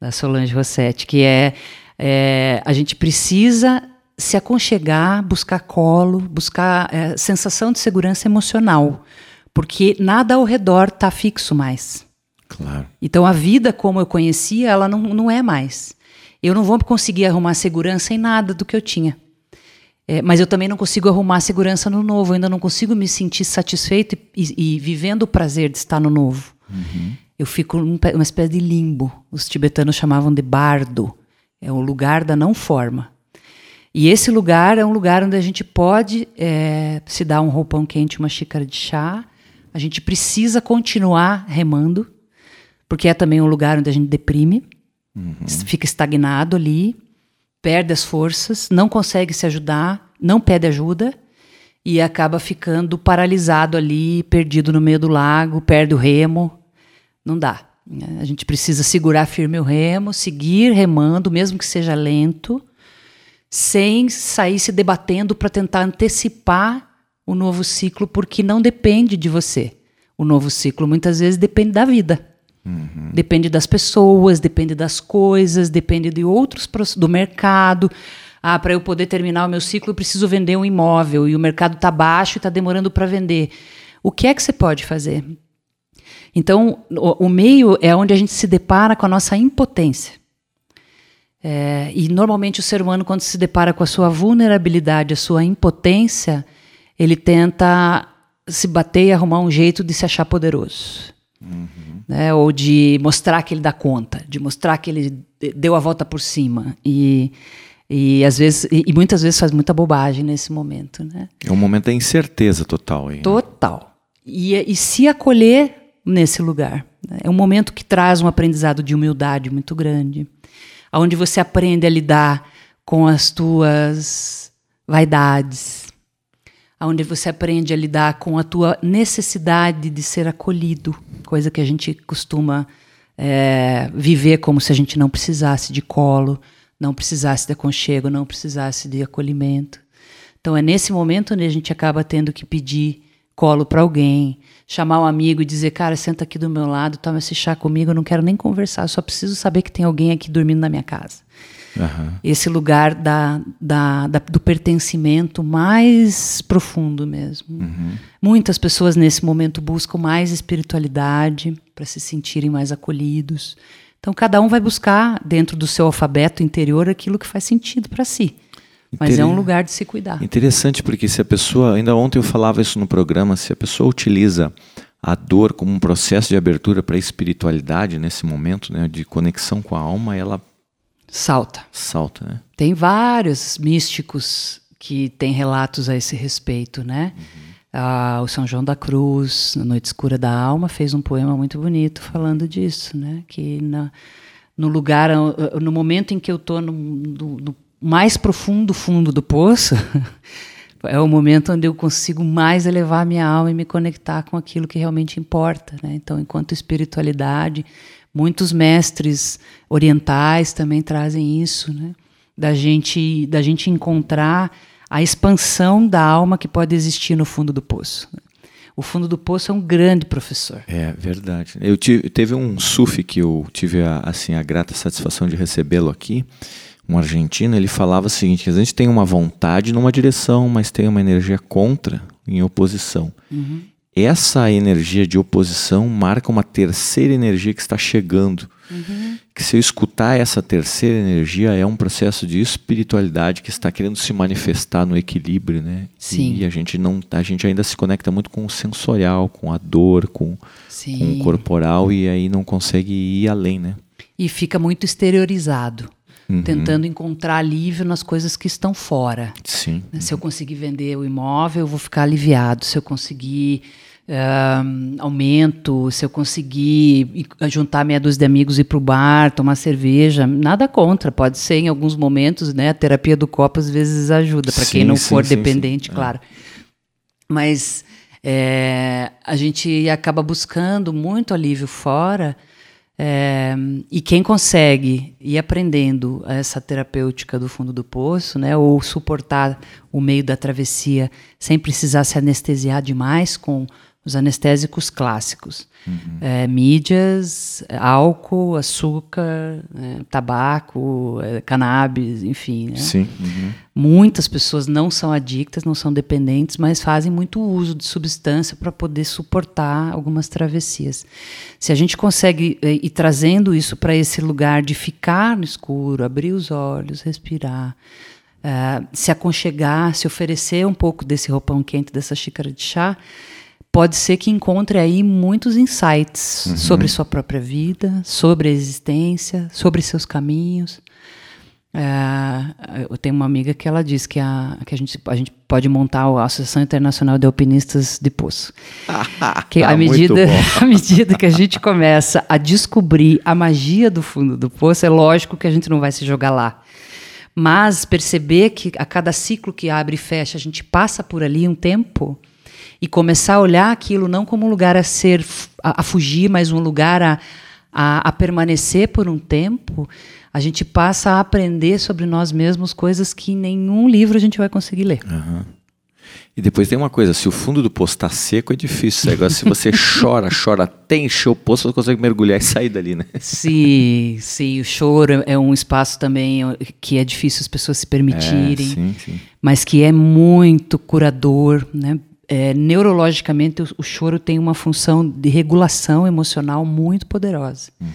da Solange Rossetti, que é, é a gente precisa se aconchegar, buscar colo, buscar é, sensação de segurança emocional, porque nada ao redor está fixo mais. Claro. Então a vida como eu conhecia, ela não, não é mais. Eu não vou conseguir arrumar segurança em nada do que eu tinha. É, mas eu também não consigo arrumar segurança no novo, eu ainda não consigo me sentir satisfeito e, e, vivendo o prazer de estar no novo. Uhum. Eu fico numa espécie de limbo. Os tibetanos chamavam de bardo. É o lugar da não forma. E esse lugar é um lugar onde a gente pode é, se dar um roupão quente, uma xícara de chá. A gente precisa continuar remando, porque é também um lugar onde a gente deprime, uhum. fica estagnado ali perde as forças, não consegue se ajudar, não pede ajuda e acaba ficando paralisado ali, perdido no meio do lago, perde o remo. Não dá. A gente precisa segurar firme o remo, seguir remando, mesmo que seja lento, sem sair se debatendo para tentar antecipar o novo ciclo, porque não depende de você. O novo ciclo muitas vezes depende da vida. Uhum. Depende das pessoas, depende das coisas, depende de outros do mercado. Ah, para eu poder terminar o meu ciclo, eu preciso vender um imóvel e o mercado está baixo e está demorando para vender. O que é que você pode fazer? Então, o, o, meio é onde a gente se depara com a nossa impotência. É, e normalmente o ser humano, quando se depara com a sua vulnerabilidade, a sua impotência, ele tenta se bater e arrumar um jeito de se achar poderoso. Uhum. Né? Ou de mostrar que ele dá conta, de mostrar que ele deu a volta por cima. E, e às vezes, e, e muitas vezes faz muita bobagem nesse momento. Né? É um momento da incerteza total. Aí? Total. E, e se acolher nesse lugar. Né? É um momento que traz um aprendizado de humildade muito grande, onde você aprende a lidar com as tuas vaidades, onde você aprende a lidar com a tua necessidade de ser acolhido, coisa que a gente costuma é, viver como se a gente não precisasse de colo, não precisasse de aconchego, não precisasse de acolhimento. Então é nesse momento onde a gente acaba tendo que pedir colo para alguém, chamar um amigo e dizer, cara, senta aqui do meu lado, toma esse chá comigo, eu não quero nem conversar, só preciso saber que tem alguém aqui dormindo na minha casa. Uhum. Esse lugar da, da, da, do pertencimento mais profundo mesmo. Uhum. Muitas pessoas nesse momento buscam mais espiritualidade para se sentirem mais acolhidos. Então, cada um vai buscar dentro do seu alfabeto interior aquilo que faz sentido para si. Mas é um lugar de se cuidar. Interessante, porque se a pessoa, ainda ontem eu falava isso no programa, se a pessoa utiliza a dor como um processo de abertura para a espiritualidade nesse momento, né, de conexão com a alma, ela Salta. Salta, né? Tem vários místicos que têm relatos a esse respeito, né? Uhum. Ah, o São João da Cruz, na Noite Escura da Alma, fez um poema muito bonito falando disso, né? Que na, no lugar, no momento em que eu estou no, no, no mais profundo fundo do poço, é o momento onde eu consigo mais elevar minha alma e me conectar com aquilo que realmente importa. Né? Então, enquanto espiritualidade, Muitos mestres orientais também trazem isso, né? da, gente, da gente encontrar a expansão da alma que pode existir no fundo do poço. O fundo do poço é um grande professor. É verdade. Eu tive, teve um sufi que eu tive a, assim a grata satisfação de recebê-lo aqui, um argentino. Ele falava o seguinte: que a gente tem uma vontade numa direção, mas tem uma energia contra, em oposição. Uhum essa energia de oposição marca uma terceira energia que está chegando. Uhum. Que se eu escutar essa terceira energia é um processo de espiritualidade que está querendo se manifestar no equilíbrio, né? Sim. E a gente não, a gente ainda se conecta muito com o sensorial, com a dor, com, com o corporal e aí não consegue ir além, né? E fica muito exteriorizado. Uhum. Tentando encontrar alívio nas coisas que estão fora. Sim. Se eu conseguir vender o imóvel, eu vou ficar aliviado. Se eu conseguir aumento, se eu conseguir juntar meia dúzia de amigos e ir para o bar, tomar cerveja, nada contra. Pode ser em alguns momentos, né? A terapia do copo às vezes ajuda, para quem não sim, for sim, dependente, sim. É. claro. Mas é, a gente acaba buscando muito alívio fora. É, e quem consegue ir aprendendo essa terapêutica do fundo do poço, né, ou suportar o meio da travessia sem precisar se anestesiar demais com os anestésicos clássicos. Uhum. É, mídias, álcool, açúcar, é, tabaco, é, cannabis, enfim. Né? Sim. Uhum. Muitas pessoas não são adictas, não são dependentes, mas fazem muito uso de substância para poder suportar algumas travessias. Se a gente consegue é, ir trazendo isso para esse lugar de ficar no escuro, abrir os olhos, respirar, uh, se aconchegar, se oferecer um pouco desse roupão quente, dessa xícara de chá, pode ser que encontre aí muitos insights uhum. sobre sua própria vida, sobre a existência, sobre seus caminhos. É, eu tenho uma amiga que ela diz que a, que a, gente, a gente pode montar a Associação Internacional de Alpinistas de Poço. que à, medida, à medida que a gente começa a descobrir a magia do fundo do poço, é lógico que a gente não vai se jogar lá. Mas perceber que a cada ciclo que abre e fecha, a gente passa por ali um tempo, e começar a olhar aquilo não como um lugar a ser a, a fugir, mas um lugar a, a, a permanecer por um tempo, a gente passa a aprender sobre nós mesmos coisas que em nenhum livro a gente vai conseguir ler. Uhum. E depois tem uma coisa, se o fundo do poço está seco é difícil. Agora se você chora, chora até encher o poço, você consegue mergulhar e sair dali, né? Sim, sim. O choro é um espaço também que é difícil as pessoas se permitirem, é, sim, sim. mas que é muito curador, né? É, neurologicamente o, o, choro tem uma função de regulação emocional muito poderosa. Uhum.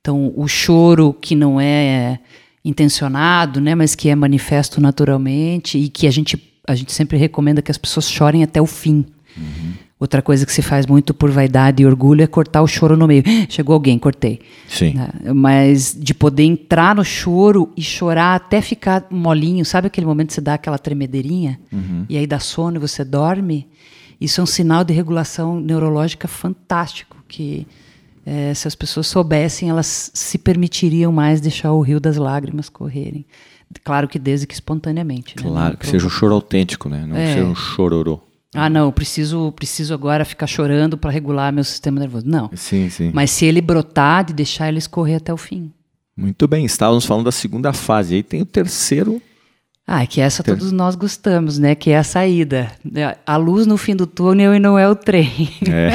Então o choro que não é intencionado, né, mas que é manifesto naturalmente e que a gente a gente sempre recomenda que as pessoas chorem até o fim. Uhum. Outra coisa que se faz muito por vaidade e orgulho é cortar o choro no meio. Chegou alguém, cortei. Sim. Né? Mas de poder entrar no choro e chorar até ficar molinho, sabe aquele momento que você dá aquela tremedeirinha uhum. e aí dá sono e você dorme? Isso é um sinal de regulação neurológica fantástico que é, se as pessoas soubessem, elas se permitiriam mais deixar o rio das lágrimas correrem. Claro que desde que espontaneamente. Né? Claro, né? que seja um choro autêntico, né? Não é. seja um chororô. Ah, não, preciso, preciso agora ficar chorando para regular meu sistema nervoso. Não. Sim, sim. Mas se ele brotar, de deixar ele escorrer até o fim. Muito bem, estávamos falando da segunda fase. Aí tem o terceiro. Ah, é que essa Ter... todos nós gostamos, né? Que é a saída. A luz no fim do túnel e não é o trem. É.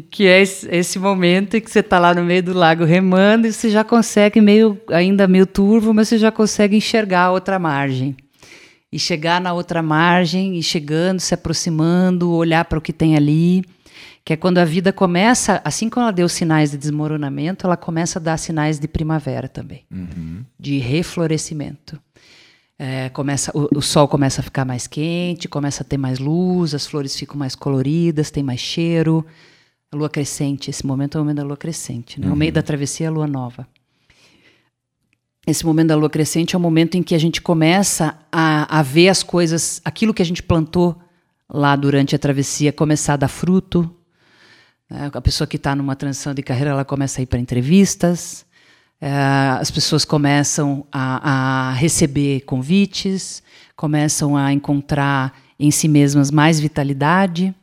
que é esse, esse, momento em que você está lá no meio do lago remando e você já consegue, meio ainda meio turvo, mas você já consegue enxergar a outra margem. E chegar na outra margem, e chegando, se aproximando, olhar para o que tem ali. Que é quando a vida começa, assim como ela deu sinais de desmoronamento, ela começa a dar sinais de primavera também, uhum. de reflorescimento. É, começa, o, o, sol começa a ficar mais quente, começa a ter mais luz, as flores ficam mais coloridas, tem mais cheiro, a lua crescente, esse momento é o momento da lua crescente, né? Uhum. O meio da travessia é a lua nova. Esse momento da lua crescente é o momento em que a gente começa a, a ver as coisas, aquilo que a gente plantou lá durante a travessia começar a dar fruto. Né? A pessoa que está numa transição de carreira, ela começa a ir para entrevistas, é, as pessoas começam a, a receber convites, começam a encontrar em si mesmas mais vitalidade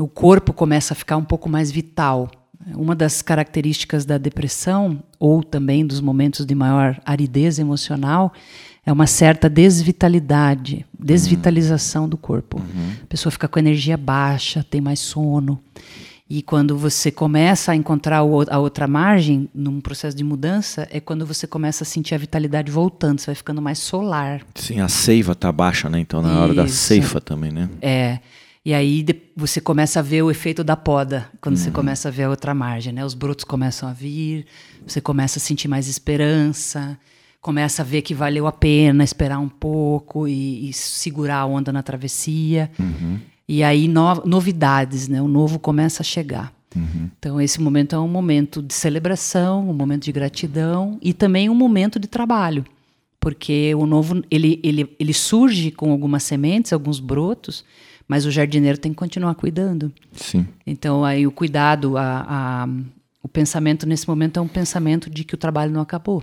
o corpo começa a ficar um pouco mais vital. Uma das características da depressão, ou também dos momentos de maior aridez emocional, é uma certa desvitalidade, desvitalização do corpo. Uhum. A pessoa fica com energia baixa, tem mais sono. E quando você começa a encontrar a outra margem, num processo de mudança, é quando você começa a sentir a vitalidade voltando, você vai ficando mais solar. Sim, a seiva está baixa, né? Então, na Isso. hora da ceifa também, né? É. E aí você começa a ver o efeito da poda, quando uhum. você começa a ver a outra margem, né? Os brotos começam a vir, você começa a sentir mais esperança, começa a ver que valeu a pena esperar um pouco e, e segurar a onda na travessia. Uhum. E aí no, novidades, né? O novo começa a chegar. Uhum. Então esse momento é um momento de celebração, um momento de gratidão e também um momento de trabalho, porque o novo ele, ele, ele surge com algumas sementes, alguns brotos mas o jardineiro tem que continuar cuidando. Sim. Então, aí o cuidado, a, a, o pensamento nesse momento é um pensamento de que o trabalho não acabou.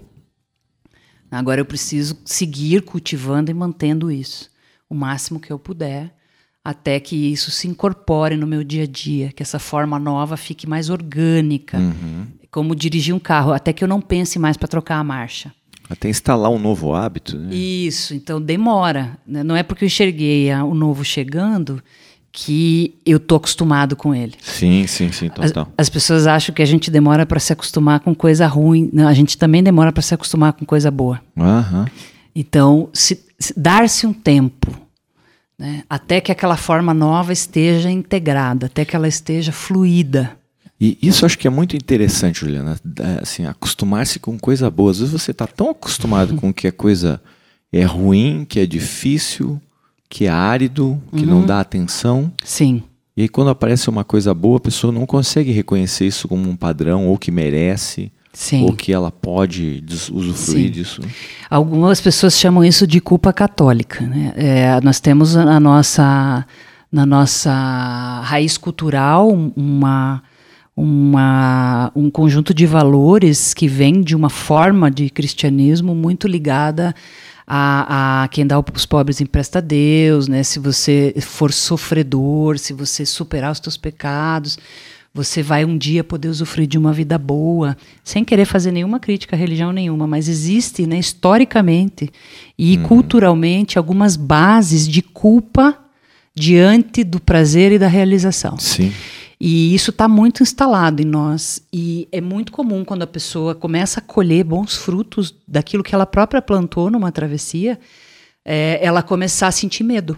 Agora eu preciso seguir cultivando e mantendo isso o máximo que eu puder, até que isso se incorpore no meu dia a dia, que essa forma nova fique mais orgânica, uhum. como dirigir um carro, até que eu não pense mais para trocar a marcha. Até instalar um novo hábito. Né? Isso, então demora. Né? Não é porque eu enxerguei o novo chegando que eu tô acostumado com ele. Sim, sim, sim, total. As, as pessoas acham que a gente demora para se acostumar com coisa ruim. Não, a gente também demora para se acostumar com coisa boa. Uhum. Então, se, se dar-se um tempo, né, até que aquela forma nova esteja integrada, até que ela esteja fluida. E isso acho que é muito interessante, Juliana. Assim, acostumar-se com coisa boa. Às vezes você está tão acostumado com que a coisa é ruim, que é difícil, que é árido, que uhum. não dá atenção. Sim. E aí quando aparece uma coisa boa, a pessoa não consegue reconhecer isso como um padrão, ou que merece, Sim. ou que ela pode usufruir Sim. disso. Algumas pessoas chamam isso de culpa católica. Né? É, nós temos na nossa, na nossa raiz cultural uma uma, um conjunto de valores que vem de uma forma de cristianismo muito ligada a, a quem dá os pobres empresta a Deus, né? Se você for sofredor, se você superar os seus pecados, Você vai um dia poder usufruir de uma vida boa, sem querer fazer nenhuma crítica a religião nenhuma, mas existe, né, historicamente e uhum. culturalmente algumas bases de culpa diante do prazer e da realização. Sim. E isso está muito instalado em nós. E é muito comum quando a pessoa começa a colher bons frutos daquilo que ela própria plantou numa travessia, é, ela começar a sentir medo.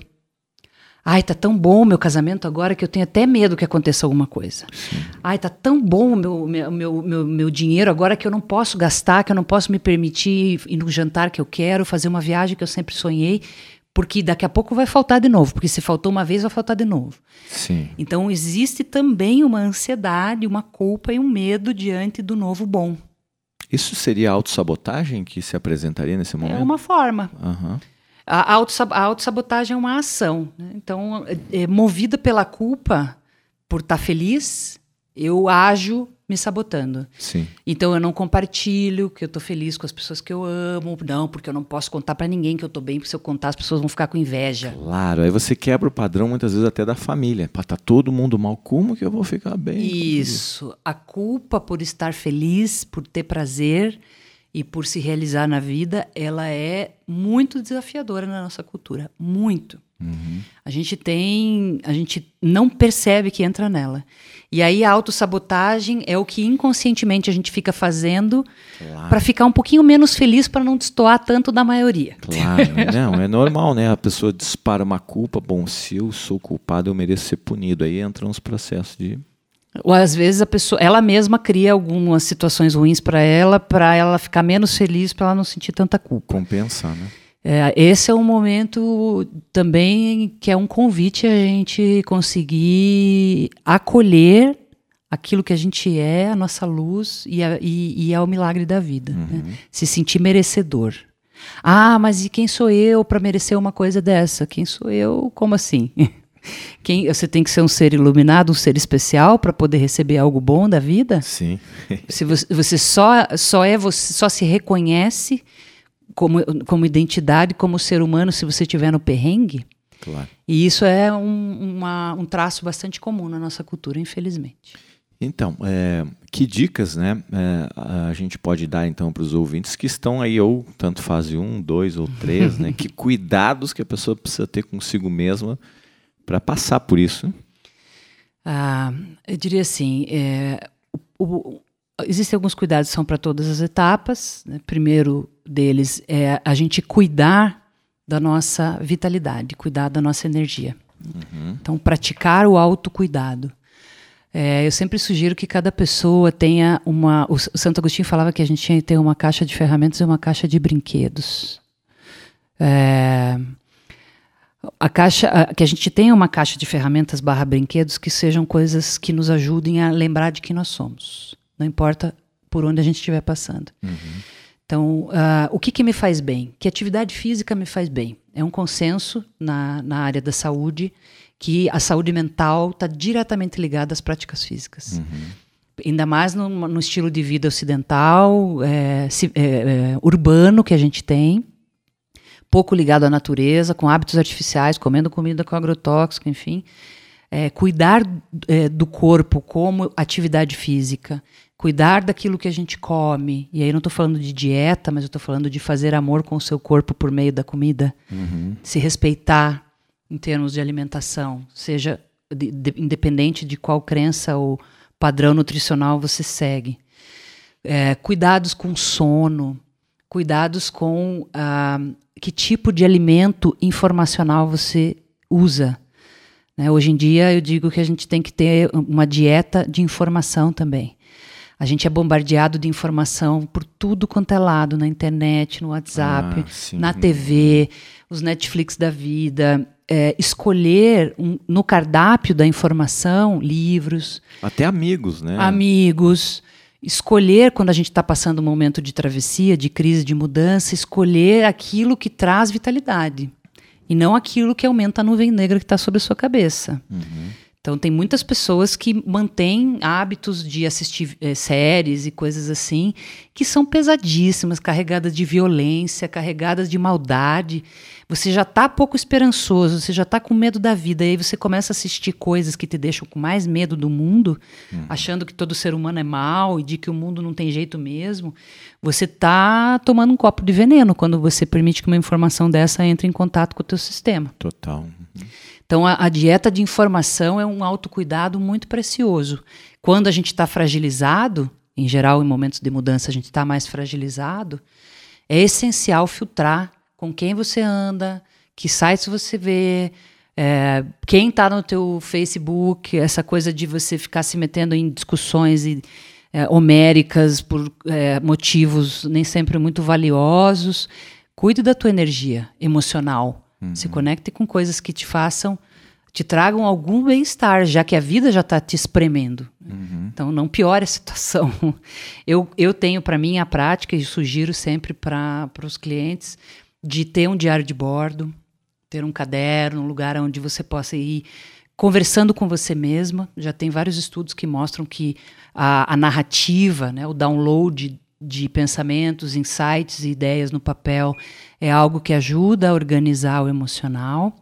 Ai, tá tão bom o meu casamento agora que eu tenho até medo que aconteça alguma coisa. Sim. Ai, tá tão bom o meu, meu, meu, meu dinheiro agora que eu não posso gastar, que eu não posso me permitir ir no jantar que eu quero, fazer uma viagem que eu sempre sonhei porque daqui a pouco vai faltar de novo, porque se faltou uma vez vai faltar de novo. Sim. Então existe também uma ansiedade, uma culpa e um medo diante do novo bom. Isso seria autossabotagem que se apresentaria nesse momento? É uma forma. Uhum. A, autossabotagem é uma ação. Né? Então, é, é, movida pela culpa por estar tá feliz, eu ajo me sabotando. Sim. Então eu não compartilho que eu tô feliz com as pessoas que eu amo, não, porque eu não posso contar para ninguém que eu tô bem, porque se eu contar as pessoas vão ficar com inveja. Claro, aí você quebra o padrão muitas vezes até da família. Pá, tá todo mundo mal, como que eu vou ficar bem? Isso. A culpa por estar feliz, por ter prazer e por se realizar na vida, ela é muito desafiadora na nossa cultura, muito. Uhum. A gente tem, a gente não percebe que entra nela. E aí a autossabotagem é o que inconscientemente a gente fica fazendo claro. para ficar um pouquinho menos feliz para não destoar tanto da maioria. Claro, não, é normal, né? A pessoa dispara uma culpa, bom, se eu sou culpado, eu mereço ser punido. Aí entram os processos de ou às vezes a pessoa, ela mesma cria algumas situações ruins para ela, para ela ficar menos feliz, para ela não sentir tanta culpa. Compensar, né? É, esse é um momento também que é um convite a gente conseguir acolher aquilo que a gente é, a nossa luz e, a, e, e é o milagre da vida. Né? Uhum. Né? Se sentir merecedor. Ah, mas e quem sou eu para merecer uma coisa dessa? Quem sou eu? Como assim? Quem, você tem que ser um ser iluminado, um ser especial para poder receber algo bom da vida? Sim. se você, você só, só é você só se reconhece como, como identidade, como ser humano, se você estiver no perrengue. Claro. E isso é um, uma, um traço bastante comum na nossa cultura, infelizmente. Então, é, que dicas né, é, a gente pode dar então para os ouvintes que estão aí, ou tanto fase um, dois ou três, né? que cuidados que a pessoa precisa ter consigo mesma para passar por isso? Ah, eu diria assim, é, o, o, existem alguns cuidados que são para todas as etapas. Né? Primeiro deles é a gente cuidar da nossa vitalidade, cuidar da nossa energia. Uhum. Então, praticar o autocuidado. É, eu sempre sugiro que cada pessoa tenha uma. O Santo Agostinho falava que a gente tinha que ter uma caixa de ferramentas e uma caixa de brinquedos. É, a caixa, a, que a gente tenha uma caixa de ferramentas barra brinquedos que sejam coisas que nos ajudem a lembrar de quem nós somos. Não importa por onde a gente estiver passando. Uhum. Então, uh, o que, que me faz bem? Que atividade física me faz bem? É um consenso na, na área da saúde que a saúde mental está diretamente ligada às práticas físicas. Uhum. Ainda mais no, no, estilo de vida ocidental, é, é, é, urbano que a gente tem, pouco ligado à natureza, com hábitos artificiais, comendo comida com agrotóxico, enfim. É, cuidar é, do corpo como atividade física, cuidar daquilo que a gente come. E aí não estou falando de dieta, mas eu estou falando de fazer amor com o seu corpo por meio da comida. Uhum. Se respeitar em termos de alimentação, seja de, de, independente de qual crença ou padrão nutricional você segue. É, cuidados com sono, cuidados com ah, que tipo de alimento informacional você usa. Né? Hoje em dia, eu digo que a gente tem que ter uma dieta de informação também. A gente é bombardeado de informação por tudo quanto é lado, na internet, no WhatsApp, ah, na TV, os Netflix da vida. É, escolher um, no cardápio da informação livros. Até amigos, né? Amigos. Escolher, quando a gente está passando um momento de travessia, de crise, de mudança, escolher aquilo que traz vitalidade. E não aquilo que aumenta a nuvem negra que está sobre a sua cabeça. Uhum. Então, tem muitas pessoas que mantêm hábitos de assistir é, séries e coisas assim, que são pesadíssimas, carregadas de violência, carregadas de maldade. você já está pouco esperançoso, você já está com medo da vida, e aí você começa a assistir coisas que te deixam com mais medo do mundo, uhum. achando que todo ser humano é mal e de que o mundo não tem jeito mesmo, você está tomando um copo de veneno quando você permite que uma informação dessa entre em contato com o teu sistema. Total. Uhum. Então, a, a, dieta de informação é um autocuidado muito precioso. Quando a gente está fragilizado, em geral, em momentos de mudança, a gente está mais fragilizado, é essencial filtrar com quem você anda, que sites você vê, é, quem está no teu Facebook, essa coisa de você ficar se metendo em discussões e, é, homéricas por é, motivos nem sempre muito valiosos. Cuide da tua energia emocional. Uhum. Se conecte com coisas que te façam te tragam algum bem-estar, já que a vida já está te espremendo. Uhum. Então, não piore a situação. Eu, eu tenho para mim a prática, e sugiro sempre para os clientes, de ter um diário de bordo, ter um caderno, um lugar onde você possa ir conversando com você mesma. Já tem vários estudos que mostram que a, a narrativa, né, o download de pensamentos, insights e ideias no papel é algo que ajuda a organizar o emocional.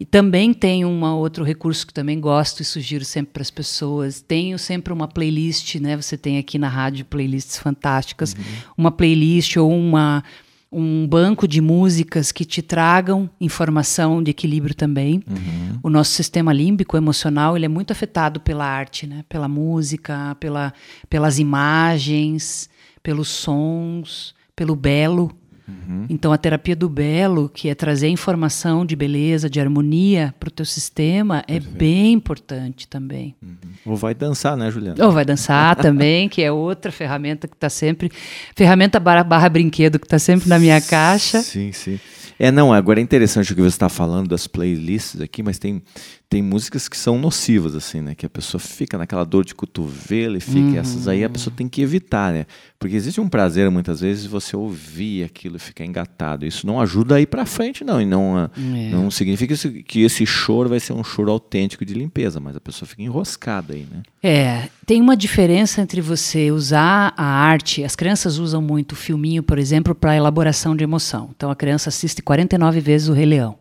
E também tem um outro recurso que também gosto e sugiro sempre para as pessoas. Tenho sempre uma playlist, né? Você tem aqui na rádio playlists fantásticas, uhum. uma playlist ou uma um banco de músicas que te tragam informação de equilíbrio também. Uhum. O nosso sistema límbico emocional ele é muito afetado pela arte, né? Pela música, pela, pelas imagens, pelos sons, pelo belo. Uhum. Então, a terapia do belo, que é trazer informação de beleza, de harmonia para o teu sistema, é Perfeito. bem importante também. Uhum. Ou vai dançar, né, Juliana? Ou vai dançar também, que é outra ferramenta que está sempre. Ferramenta barra, barra brinquedo que está sempre na minha caixa. Sim, sim. É, não, agora é interessante o que você está falando das playlists aqui, mas tem, tem músicas que são nocivas, assim, né? Que a pessoa fica naquela dor de cotovelo e fica. Uhum. Essas aí a pessoa tem que evitar, né? Porque existe um prazer, muitas vezes, você ouvir aquilo e ficar engatado. Isso não ajuda a ir para frente, não. E não, é. não significa que esse choro vai ser um choro autêntico de limpeza, mas a pessoa fica enroscada aí, né? É, tem uma diferença entre você usar a arte. As crianças usam muito o filminho, por exemplo, para elaboração de emoção. Então a criança assiste 49 vezes o Rei Leão.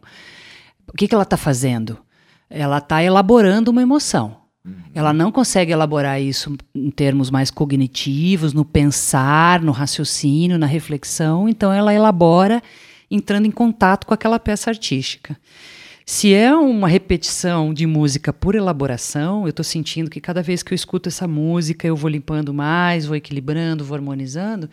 O que, que ela está fazendo? Ela está elaborando uma emoção. Ela não consegue elaborar isso em termos mais cognitivos, no pensar, no raciocínio, na reflexão, então ela elabora entrando em contato com aquela peça artística. Se é uma repetição de música por elaboração, eu estou sentindo que cada vez que eu escuto essa música eu vou limpando mais, vou equilibrando, vou harmonizando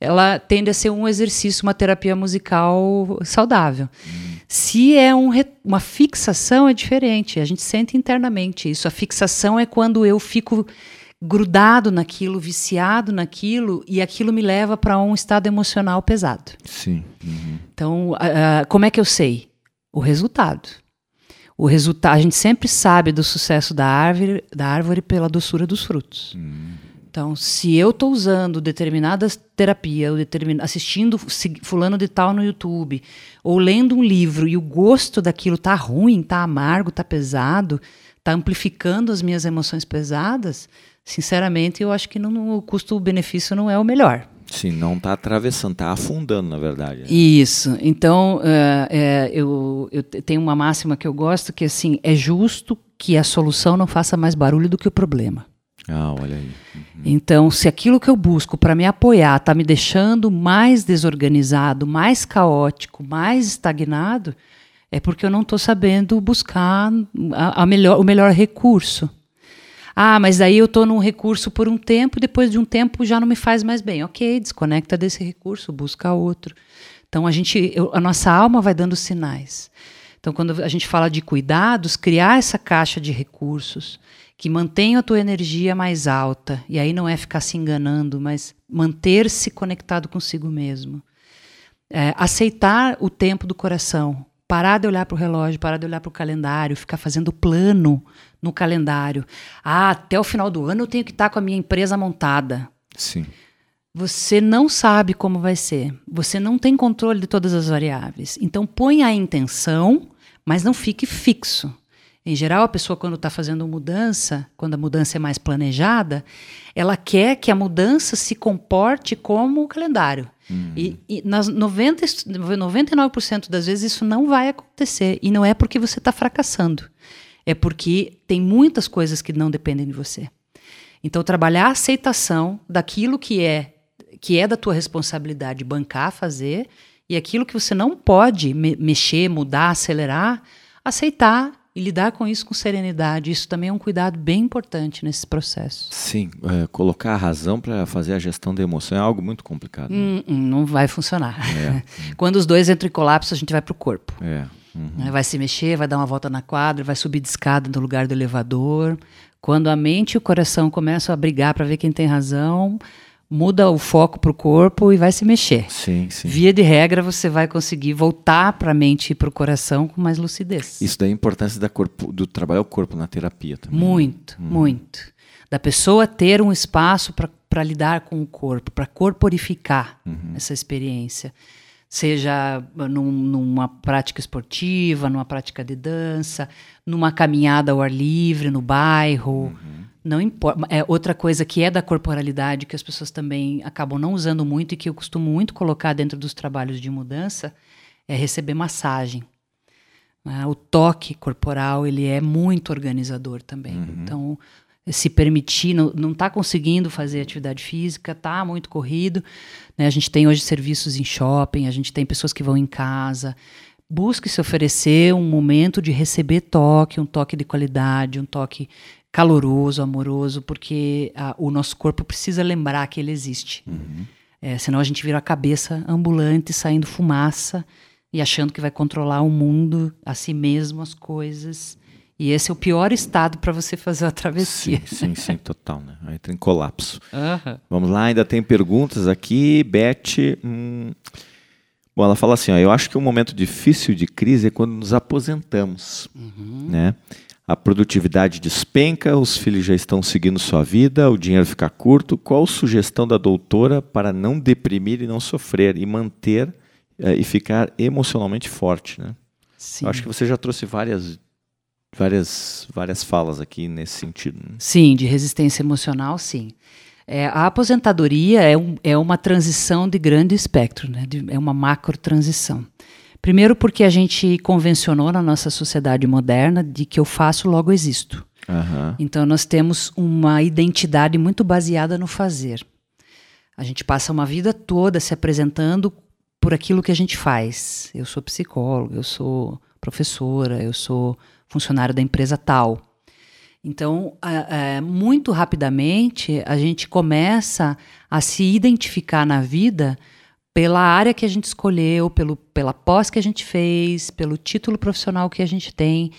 ela tende a ser um exercício, uma terapia musical saudável. Hum. Se é um, uma fixação, é diferente. A gente sente internamente isso. A fixação é quando eu fico grudado naquilo, viciado naquilo, e aquilo me leva para um estado emocional pesado. Sim. Uhum. Então, uh, como é que eu sei? O resultado. O resultado, a gente sempre sabe do sucesso da árvore, da árvore pela doçura dos frutos. Uhum. Então, se eu estou usando determinada terapia, ou determin... assistindo fulano de tal no YouTube, ou lendo um livro e o gosto daquilo tá ruim, tá amargo, tá pesado, tá amplificando as minhas emoções pesadas, sinceramente, eu acho que não, o custo-benefício não é o melhor. Sim, não está atravessando, está afundando, na verdade. Né? Isso. Então, é, é, eu, eu tenho uma máxima que eu gosto, que assim, é justo que a solução não faça mais barulho do que o problema. Ah, olha aí. Uhum. Então, se aquilo que eu busco para me apoiar está me deixando mais desorganizado, mais caótico, mais estagnado, é porque eu não estou sabendo buscar a, a, melhor, o melhor recurso. Ah, mas aí eu estou num recurso por um tempo, depois de um tempo já não me faz mais bem. Ok, desconecta desse recurso, busca outro. Então a gente, eu, a nossa alma vai dando sinais. Então quando a gente fala de cuidados, criar essa caixa de recursos que mantenha a tua energia mais alta. E aí não é ficar se enganando, mas manter-se conectado consigo mesmo. É, aceitar o tempo do coração. Parar de olhar para o relógio, parar de olhar para o calendário, ficar fazendo plano no calendário. Ah, até o final do ano eu tenho que estar com a minha empresa montada. Sim. Você não sabe como vai ser. Você não tem controle de todas as variáveis. Então põe a intenção, mas não fique fixo. Em geral, a pessoa, quando está fazendo mudança, quando a mudança é mais planejada, ela quer que a mudança se comporte como o calendário. Uhum. E, e, nas 90, 99% das vezes isso não vai acontecer. E não é porque você está fracassando. É porque tem muitas coisas que não dependem de você. Então, trabalhar a aceitação daquilo que é que é da tua responsabilidade bancar, fazer, e aquilo que você não pode me mexer, mudar, acelerar, aceitar e lidar com isso com serenidade. Isso também é um cuidado bem importante nesse processo. Sim, é, colocar a razão para fazer a gestão da emoção é algo muito complicado. Né? Hum, hum, não vai funcionar. É. Quando os dois entram em colapso, a gente vai para o corpo. É. Uhum. Vai se mexer, vai dar uma volta na quadra, vai subir de escada no lugar do elevador. Quando a mente e o coração começam a brigar para ver quem tem razão, muda o foco para o corpo e vai se mexer. Sim, sim. Via de regra, você vai conseguir voltar para a mente e para o coração com mais lucidez. Isso daí é a importância da corpo, do trabalho ao corpo na terapia também. Muito, hum. muito. Da pessoa ter um espaço para lidar com o corpo, para corporificar uhum. essa experiência. Seja num, numa prática esportiva, numa prática de dança, numa caminhada ao ar livre, no bairro. Uhum não importa. É outra coisa que é da corporalidade que as pessoas também acabam não usando muito e que eu costumo muito colocar dentro dos trabalhos de mudança é receber massagem. Né? O toque corporal ele é muito organizador também. Uhum. Então se permitir, não está conseguindo fazer atividade física, está muito corrido. Né? A gente tem hoje serviços em shopping, a gente tem pessoas que vão em casa. Busque se oferecer um momento de receber toque, um toque de qualidade, um toque caloroso, amoroso, porque a, o nosso corpo precisa lembrar que ele existe. Uhum. É, senão a gente vira a cabeça ambulante, saindo fumaça e achando que vai controlar o mundo, a si mesmo, as coisas. E esse é o pior estado para você fazer a travessia. Sim, sim, sim, total. Né? Aí tem colapso. Uhum. Vamos lá, ainda tem perguntas aqui. Beth. Hum... Bom, ela fala assim: ó, eu acho que um momento difícil de crise é quando nos aposentamos. Uhum. Né? A produtividade despenca, os filhos já estão seguindo sua vida, o dinheiro fica curto. Qual sugestão da doutora para não deprimir e não sofrer e manter é, e ficar emocionalmente forte, né? Sim. Eu acho que você já trouxe várias várias várias falas aqui nesse sentido. Né? Sim, de resistência emocional, sim. É, a aposentadoria é, um, é uma transição de grande espectro, né? De, é uma macro transição. Primeiro, porque a gente convencionou na nossa sociedade moderna de que eu faço, logo existo. Uhum. Então, nós temos uma identidade muito baseada no fazer. A gente passa uma vida toda se apresentando por aquilo que a gente faz. Eu sou psicóloga, eu sou professora, eu sou funcionário da empresa tal. Então, é, muito rapidamente, a gente começa a se identificar na vida pela área que a gente escolheu, pelo, pela pós que a gente fez, pelo título profissional que a gente tem.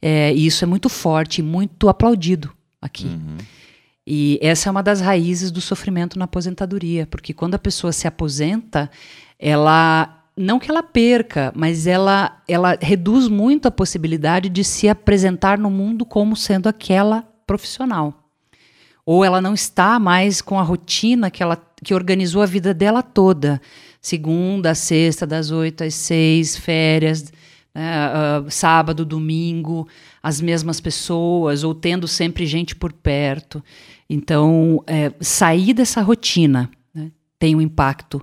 É, e isso é muito forte, muito aplaudido aqui. Uhum. E essa é uma das raízes do sofrimento na aposentadoria, porque quando a pessoa se aposenta, ela não que ela perca, mas ela ela reduz muito a possibilidade de se apresentar no mundo como sendo aquela profissional. Ou ela não está mais com a rotina que ela que organizou a vida dela toda. Segunda, sexta, das oito às seis, férias, né, uh, sábado, domingo, as mesmas pessoas, ou tendo sempre gente por perto. Então, é, sair dessa rotina né, tem um impacto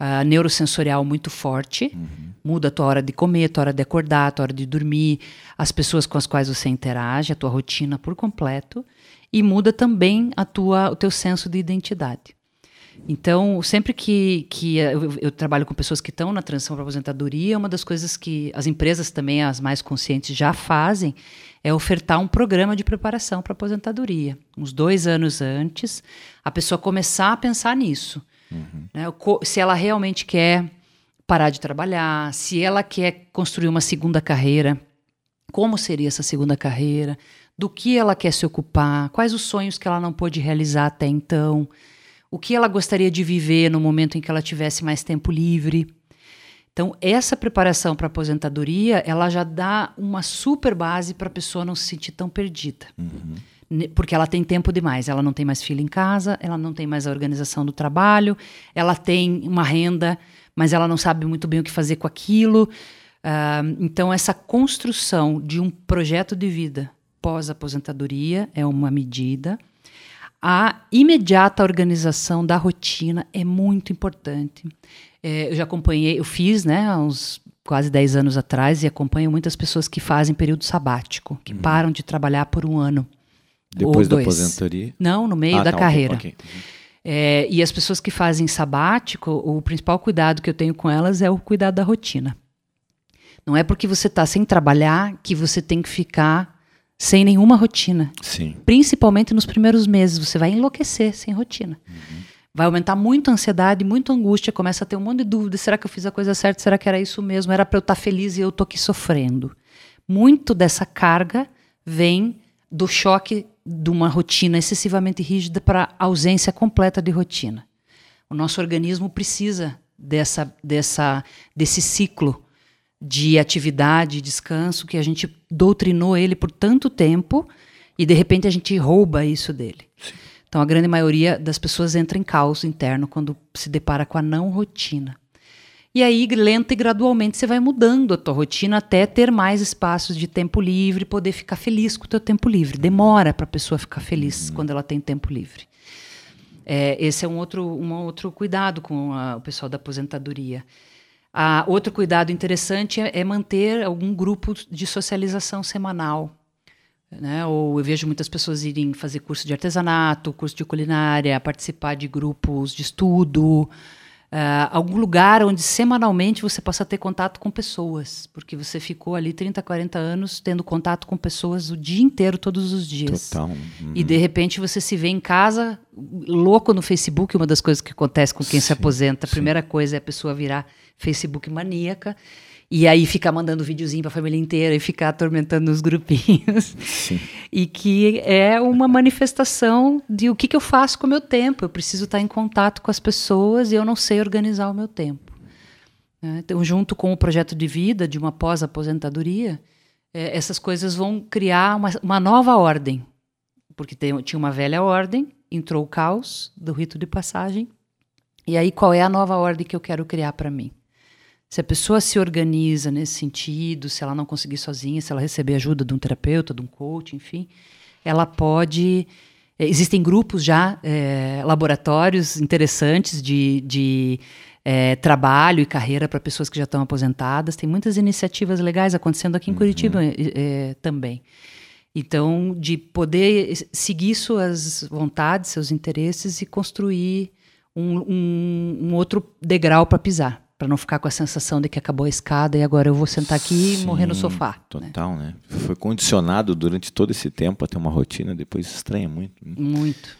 uh, neurosensorial muito forte. Uhum. Muda a tua hora de comer, a tua hora de acordar, a tua hora de dormir, as pessoas com as quais você interage, a tua rotina por completo. E muda também a tua, o teu senso de identidade. Então, sempre que, que eu, eu trabalho com pessoas que estão na transição para aposentadoria, uma das coisas que as empresas também, as mais conscientes, já fazem é ofertar um programa de preparação para aposentadoria. Uns dois anos antes, a pessoa começar a pensar nisso. Uhum. Né? Se ela realmente quer parar de trabalhar, se ela quer construir uma segunda carreira, como seria essa segunda carreira, do que ela quer se ocupar, quais os sonhos que ela não pôde realizar até então o que ela gostaria de viver no momento em que ela tivesse mais tempo livre. Então, essa preparação para a aposentadoria, ela já dá uma super base para a pessoa não se sentir tão perdida. Uhum. Porque ela tem tempo demais, ela não tem mais filho em casa, ela não tem mais a organização do trabalho, ela tem uma renda, mas ela não sabe muito bem o que fazer com aquilo. Uh, então, essa construção de um projeto de vida pós-aposentadoria é uma medida. A imediata organização da rotina é muito importante. É, eu já acompanhei, eu fiz, né, há uns quase 10 anos atrás, e acompanho muitas pessoas que fazem período sabático, que uhum. param de trabalhar por um ano. Depois da aposentadoria? Não, no meio ah, da tá, carreira. Okay, okay. Uhum. É, e as pessoas que fazem sabático, o principal cuidado que eu tenho com elas é o cuidado da rotina. Não é porque você está sem trabalhar que você tem que ficar sem nenhuma rotina. Sim. Principalmente nos primeiros meses, você vai enlouquecer sem rotina. Uhum. Vai aumentar muito a ansiedade, muito a angústia, começa a ter um monte de dúvidas. Será que eu fiz a coisa certa? Será que era isso mesmo? Era para eu estar tá feliz e eu estou aqui sofrendo. Muito dessa carga vem do choque de uma rotina excessivamente rígida para ausência completa de rotina. O nosso organismo precisa dessa, dessa, desse ciclo de atividade e descanso que a gente doutrinou ele por tanto tempo e de repente a gente rouba isso dele. Sim. Então a grande maioria das pessoas entra em caos interno quando se depara com a não rotina. E aí, lenta e gradualmente, você vai mudando a tua rotina até ter mais espaços de tempo livre, poder ficar feliz com o teu tempo livre. Demora para a pessoa ficar feliz uhum. quando ela tem tempo livre. É, esse é um outro, um outro cuidado com a, o pessoal da aposentadoria. Ah, outro cuidado interessante é, é, manter algum grupo de socialização semanal. Né? Ou eu vejo muitas pessoas irem fazer curso de artesanato, curso de culinária, participar de grupos de estudo, Uh, algum lugar onde semanalmente você possa ter contato com pessoas, porque você ficou ali 30, 40 anos tendo contato com pessoas o dia inteiro, todos os dias. Total. Uhum. E de repente você se vê em casa, louco no Facebook, uma das coisas que acontece com quem sim, se aposenta. A primeira coisa é a pessoa virar Facebook maníaca. E aí ficar mandando videozinho para a família inteira e ficar atormentando os grupinhos. Sim. E que é uma manifestação de o que, que eu faço com o meu tempo. Eu preciso estar em contato com as pessoas e eu não sei organizar o meu tempo. É, então, junto com o projeto de vida de uma pós-aposentadoria, é, essas coisas vão criar uma, uma nova ordem. Porque tem, tinha uma velha ordem, entrou o caos do rito de passagem. E aí, qual é a nova ordem que eu quero criar para mim? Se a pessoa se organiza nesse sentido, se ela não conseguir sozinha, se ela receber ajuda de um terapeuta, de um coach, enfim, ela pode. Eh, existem grupos já, é, laboratórios interessantes de, de é, trabalho e carreira para pessoas que já estão aposentadas. Tem muitas iniciativas legais acontecendo aqui em Curitiba uhum. é, também. Então, de poder seguir suas vontades, seus interesses e construir um, um, um outro degrau para pisar para não ficar com a sensação de que acabou a escada e agora eu vou sentar aqui Sim, e morrer no sofá. Né? Total, né? né? Foi condicionado durante todo esse tempo a ter uma rotina, depois estranha muito. Né? Muito.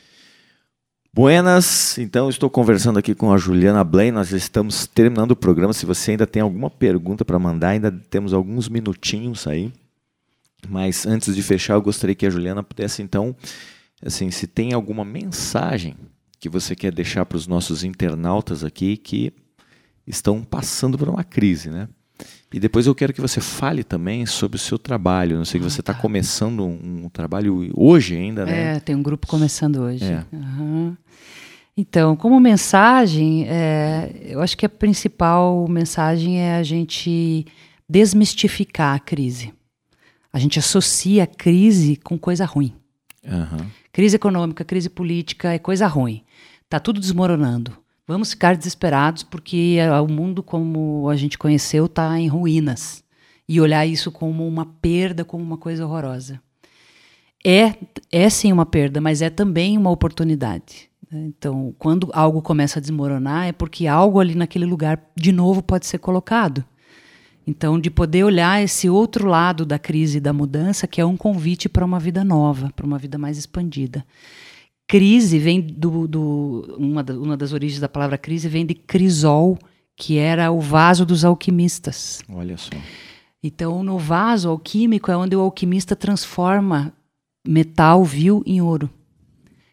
Buenas, então estou conversando aqui com a Juliana Blaine, nós estamos terminando o programa. Se você ainda tem alguma pergunta para mandar, ainda temos alguns minutinhos aí. Mas antes de fechar, eu gostaria que a Juliana pudesse então, assim, se tem alguma mensagem que você quer deixar para os nossos internautas aqui que estão passando por uma crise, né? E depois eu quero que você fale também sobre o seu trabalho. Não sei que você está ah, tá. começando um, um, trabalho hoje ainda, né? É, tem um grupo começando hoje. É. Uhum. Então, como mensagem, é, eu acho que a principal mensagem é a gente desmistificar a crise. A gente associa a crise com coisa ruim. Uhum. Crise econômica, crise política é coisa ruim. Tá tudo desmoronando. Vamos ficar desesperados porque o mundo como a gente conheceu está em ruínas e olhar isso como uma perda, como uma coisa horrorosa. É, é sim uma perda, mas é também uma oportunidade. Né? Então, quando algo começa a desmoronar, é porque algo ali naquele lugar de novo pode ser colocado. Então, de poder olhar esse outro lado da crise e da mudança, que é um convite para uma vida nova, para uma vida mais expandida. Crise vem do, do uma, da, uma das origens da palavra crise vem de crisol, que era o vaso dos alquimistas. Olha só. Então, no vaso alquímico é onde o alquimista transforma metal vil em ouro.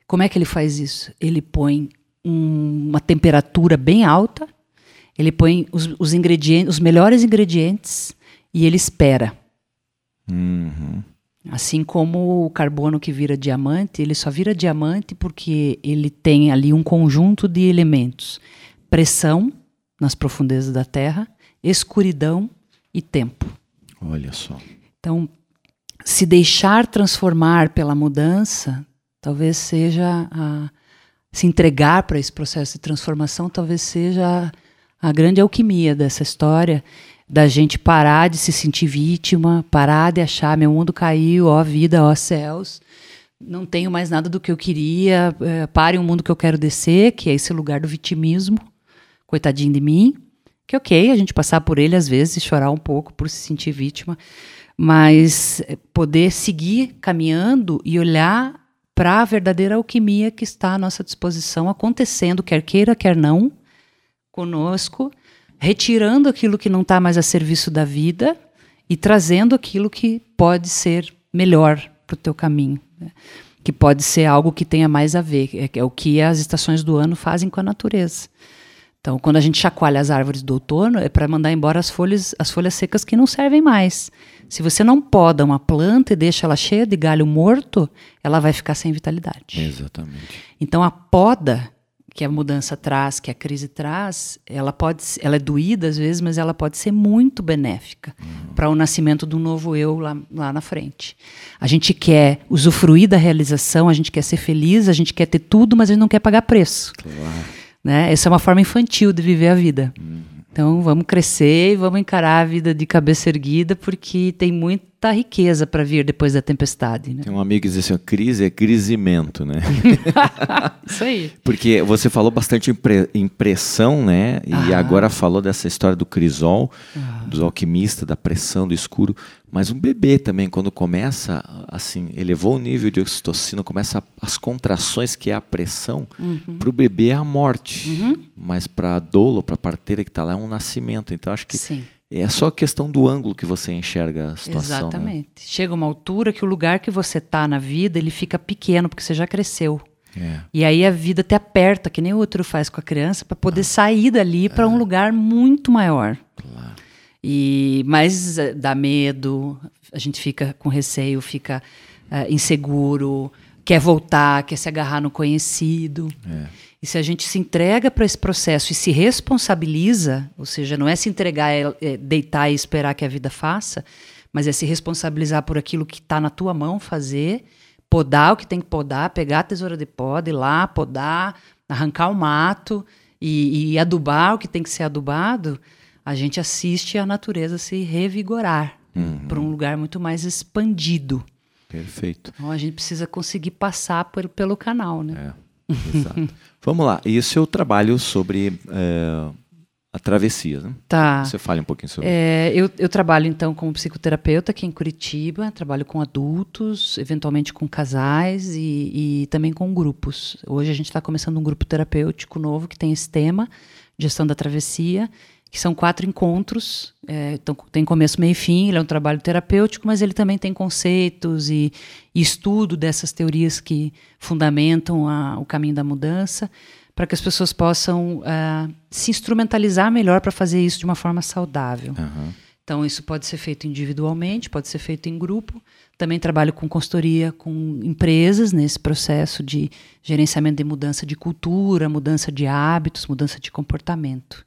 Como é que ele faz isso? Ele põe um, uma temperatura bem alta, ele põe os, os, ingredientes, os melhores ingredientes e ele espera. Uhum. Assim como o carbono que vira diamante, ele só vira diamante porque ele tem ali um conjunto de elementos: pressão nas profundezas da Terra, escuridão e tempo. Olha só. Então, se deixar transformar pela mudança, talvez seja a, se entregar para esse processo de transformação, talvez seja a, a grande alquimia dessa história da gente parar de se sentir vítima, parar de achar meu mundo caiu, ó vida, ó céus, não tenho mais nada do que eu queria, é, pare o mundo que eu quero descer, que é esse lugar do vitimismo, coitadinho de mim, que ok a gente passar por ele às vezes chorar um pouco por se sentir vítima, mas é, poder seguir caminhando e olhar para a verdadeira alquimia que está à nossa disposição, acontecendo, quer queira, quer não, conosco, retirando aquilo que não está mais a serviço da vida e trazendo aquilo que pode ser melhor para o teu caminho. Né? Que pode ser algo que tenha mais a ver, é, é o que as estações do ano fazem com a natureza. Então, quando a gente chacoalha as árvores do outono, é para mandar embora as folhas, as folhas secas que não servem mais. Se você não poda uma planta e deixa ela cheia de galho morto, ela vai ficar sem vitalidade. Exatamente. Então, a poda que a mudança traz, que a crise traz, ela pode, ela é doída às vezes, mas ela pode ser muito benéfica uhum. para o nascimento do novo eu lá, lá na frente. A gente quer usufruir da realização, a gente quer ser feliz, a gente quer ter tudo, mas a gente não quer pagar preço. Claro. Né? Essa é uma forma infantil de viver a vida. Uhum. Então vamos crescer e vamos encarar a vida de cabeça erguida, porque tem muita riqueza para vir depois da tempestade. Né? Tem um amigo que diz assim: crise é crisimento, né? Isso aí. Porque você falou bastante impre impressão, né? E ah. agora falou dessa história do crisol, ah. dos alquimistas, da pressão, do escuro. Mas um bebê também, quando começa, assim, elevou o nível de oxitocina, começa as contrações, que é a pressão, uhum. para o bebê é a morte. Uhum. Mas para a doula, para a parteira que está lá, é um nascimento. Então, acho que Sim. É só questão do ângulo que você enxerga a situação. Né? Exatamente. Né? Chega uma altura que o lugar que você está na vida, ele fica pequeno, porque você já cresceu. É. E aí a vida te aperta, que nem o outro faz com a criança, para poder ah. sair dali para é. um lugar muito maior. Claro. E mas eh, dá medo, a gente fica com receio, fica uh, inseguro, quer voltar, quer se agarrar no conhecido. É. E se a gente se entrega para esse processo e se responsabiliza, ou seja, não é se entregar, é, é deitar e esperar que a vida faça, mas é se responsabilizar por aquilo que está na tua mão fazer, podar o que tem que podar, pegar a tesoura de poda, ir lá, podar, arrancar o mato e, e adubar o que tem que ser adubado a gente assiste a natureza se revigorar uhum. para um lugar muito mais expandido. Perfeito. Então a gente precisa conseguir passar por, pelo canal, né? É, exato. Vamos lá. E o seu trabalho sobre é, a travessia, né? Tá. Você fale um pouquinho sobre é, eu, eu trabalho, então, como psicoterapeuta aqui em Curitiba. Trabalho com adultos, eventualmente com casais e, e também com grupos. Hoje a gente está começando um grupo terapêutico novo que tem esse tema, gestão da travessia que são quatro encontros, é, então tem começo, meio e fim, ele é um trabalho terapêutico, mas ele também tem conceitos e, e estudo dessas teorias que fundamentam a, o caminho da mudança, para que as pessoas possam uh, se instrumentalizar melhor para fazer isso de uma forma saudável. Uhum. Então, isso pode ser feito individualmente, pode ser feito em grupo. Também trabalho com consultoria com empresas nesse processo de gerenciamento de mudança de cultura, mudança de hábitos, mudança de comportamento.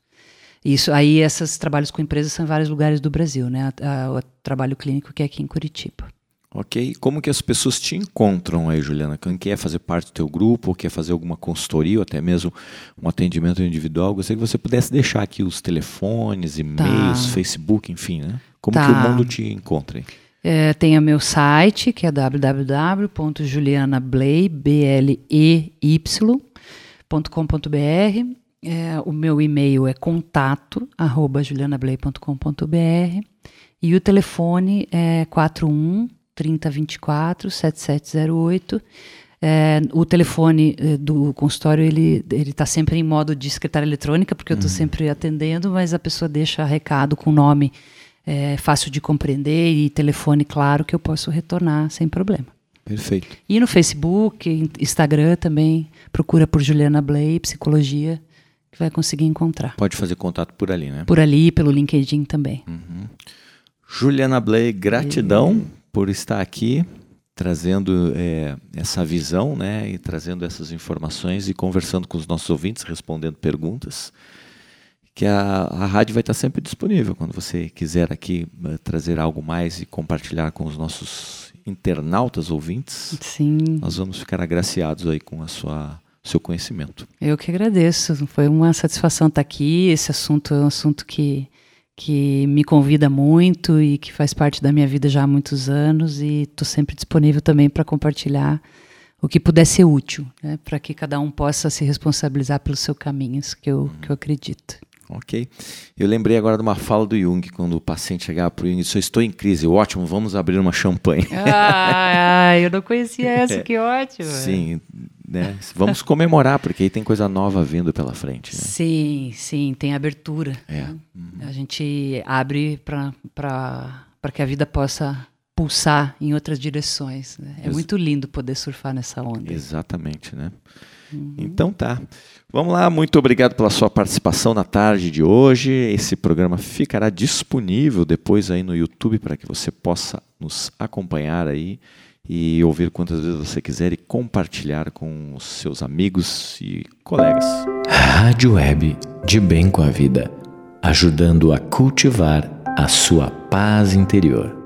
Isso aí, esses trabalhos com empresas são em vários lugares do Brasil, né? O trabalho clínico que é aqui em Curitiba. Ok. Como que as pessoas te encontram aí, Juliana? Quem quer fazer parte do teu grupo, ou quer fazer alguma consultoria, ou até mesmo um atendimento individual, gostaria que você pudesse deixar aqui os telefones, e-mails, tá. Facebook, enfim, né? Como tá. que o mundo te encontra aí? É, tem o meu site, que é www.julianablay.com.br é, o meu e-mail é contato arroba julianablay.com.br e o telefone é 41 3024 7708. É, o telefone é, do consultório ele ele está sempre em modo de secretária eletrônica porque eu estou uhum. sempre atendendo, mas a pessoa deixa recado com nome é, fácil de compreender e telefone claro que eu posso retornar sem problema. Perfeito. E no Facebook, Instagram também procura por Juliana Blay Psicologia que vai conseguir encontrar. Pode fazer contato por ali, né? Por ali, pelo LinkedIn também. Uhum. Juliana Blay, gratidão e... por estar aqui trazendo é, essa visão, né, e trazendo essas informações e conversando com os nossos ouvintes, respondendo perguntas. que a, a rádio vai estar sempre disponível quando você quiser aqui uh, trazer algo mais e compartilhar com os nossos internautas ouvintes. Sim. Nós vamos ficar agraciados aí com a sua seu conhecimento. Eu que agradeço. Foi uma satisfação estar aqui. Esse assunto é um assunto que que me convida muito e que faz parte da minha vida já há muitos anos e estou sempre disponível também para compartilhar o que puder ser útil, né, para que cada um possa se responsabilizar pelos seus caminhos, que eu, que eu acredito. Ok. Eu lembrei agora de uma fala do Jung, quando o paciente chegava para o Jung e disse: Estou em crise. Ótimo, vamos abrir uma champanhe. Ah, eu não conhecia essa, que ótimo. Sim, né? Vamos comemorar, porque aí tem coisa nova vindo pela frente. Né? Sim, sim, tem abertura. É. Uhum. A gente abre para que a vida possa pulsar em outras direções. Né? É Ex muito lindo poder surfar nessa onda. Exatamente, né? Uhum. Então tá. Vamos lá, muito obrigado pela sua participação na tarde de hoje. Esse programa ficará disponível depois aí no YouTube para que você possa nos acompanhar aí e ouvir quantas vezes você quiser e compartilhar com os seus amigos e colegas. Rádio Web de Bem com a Vida, ajudando a cultivar a sua paz interior.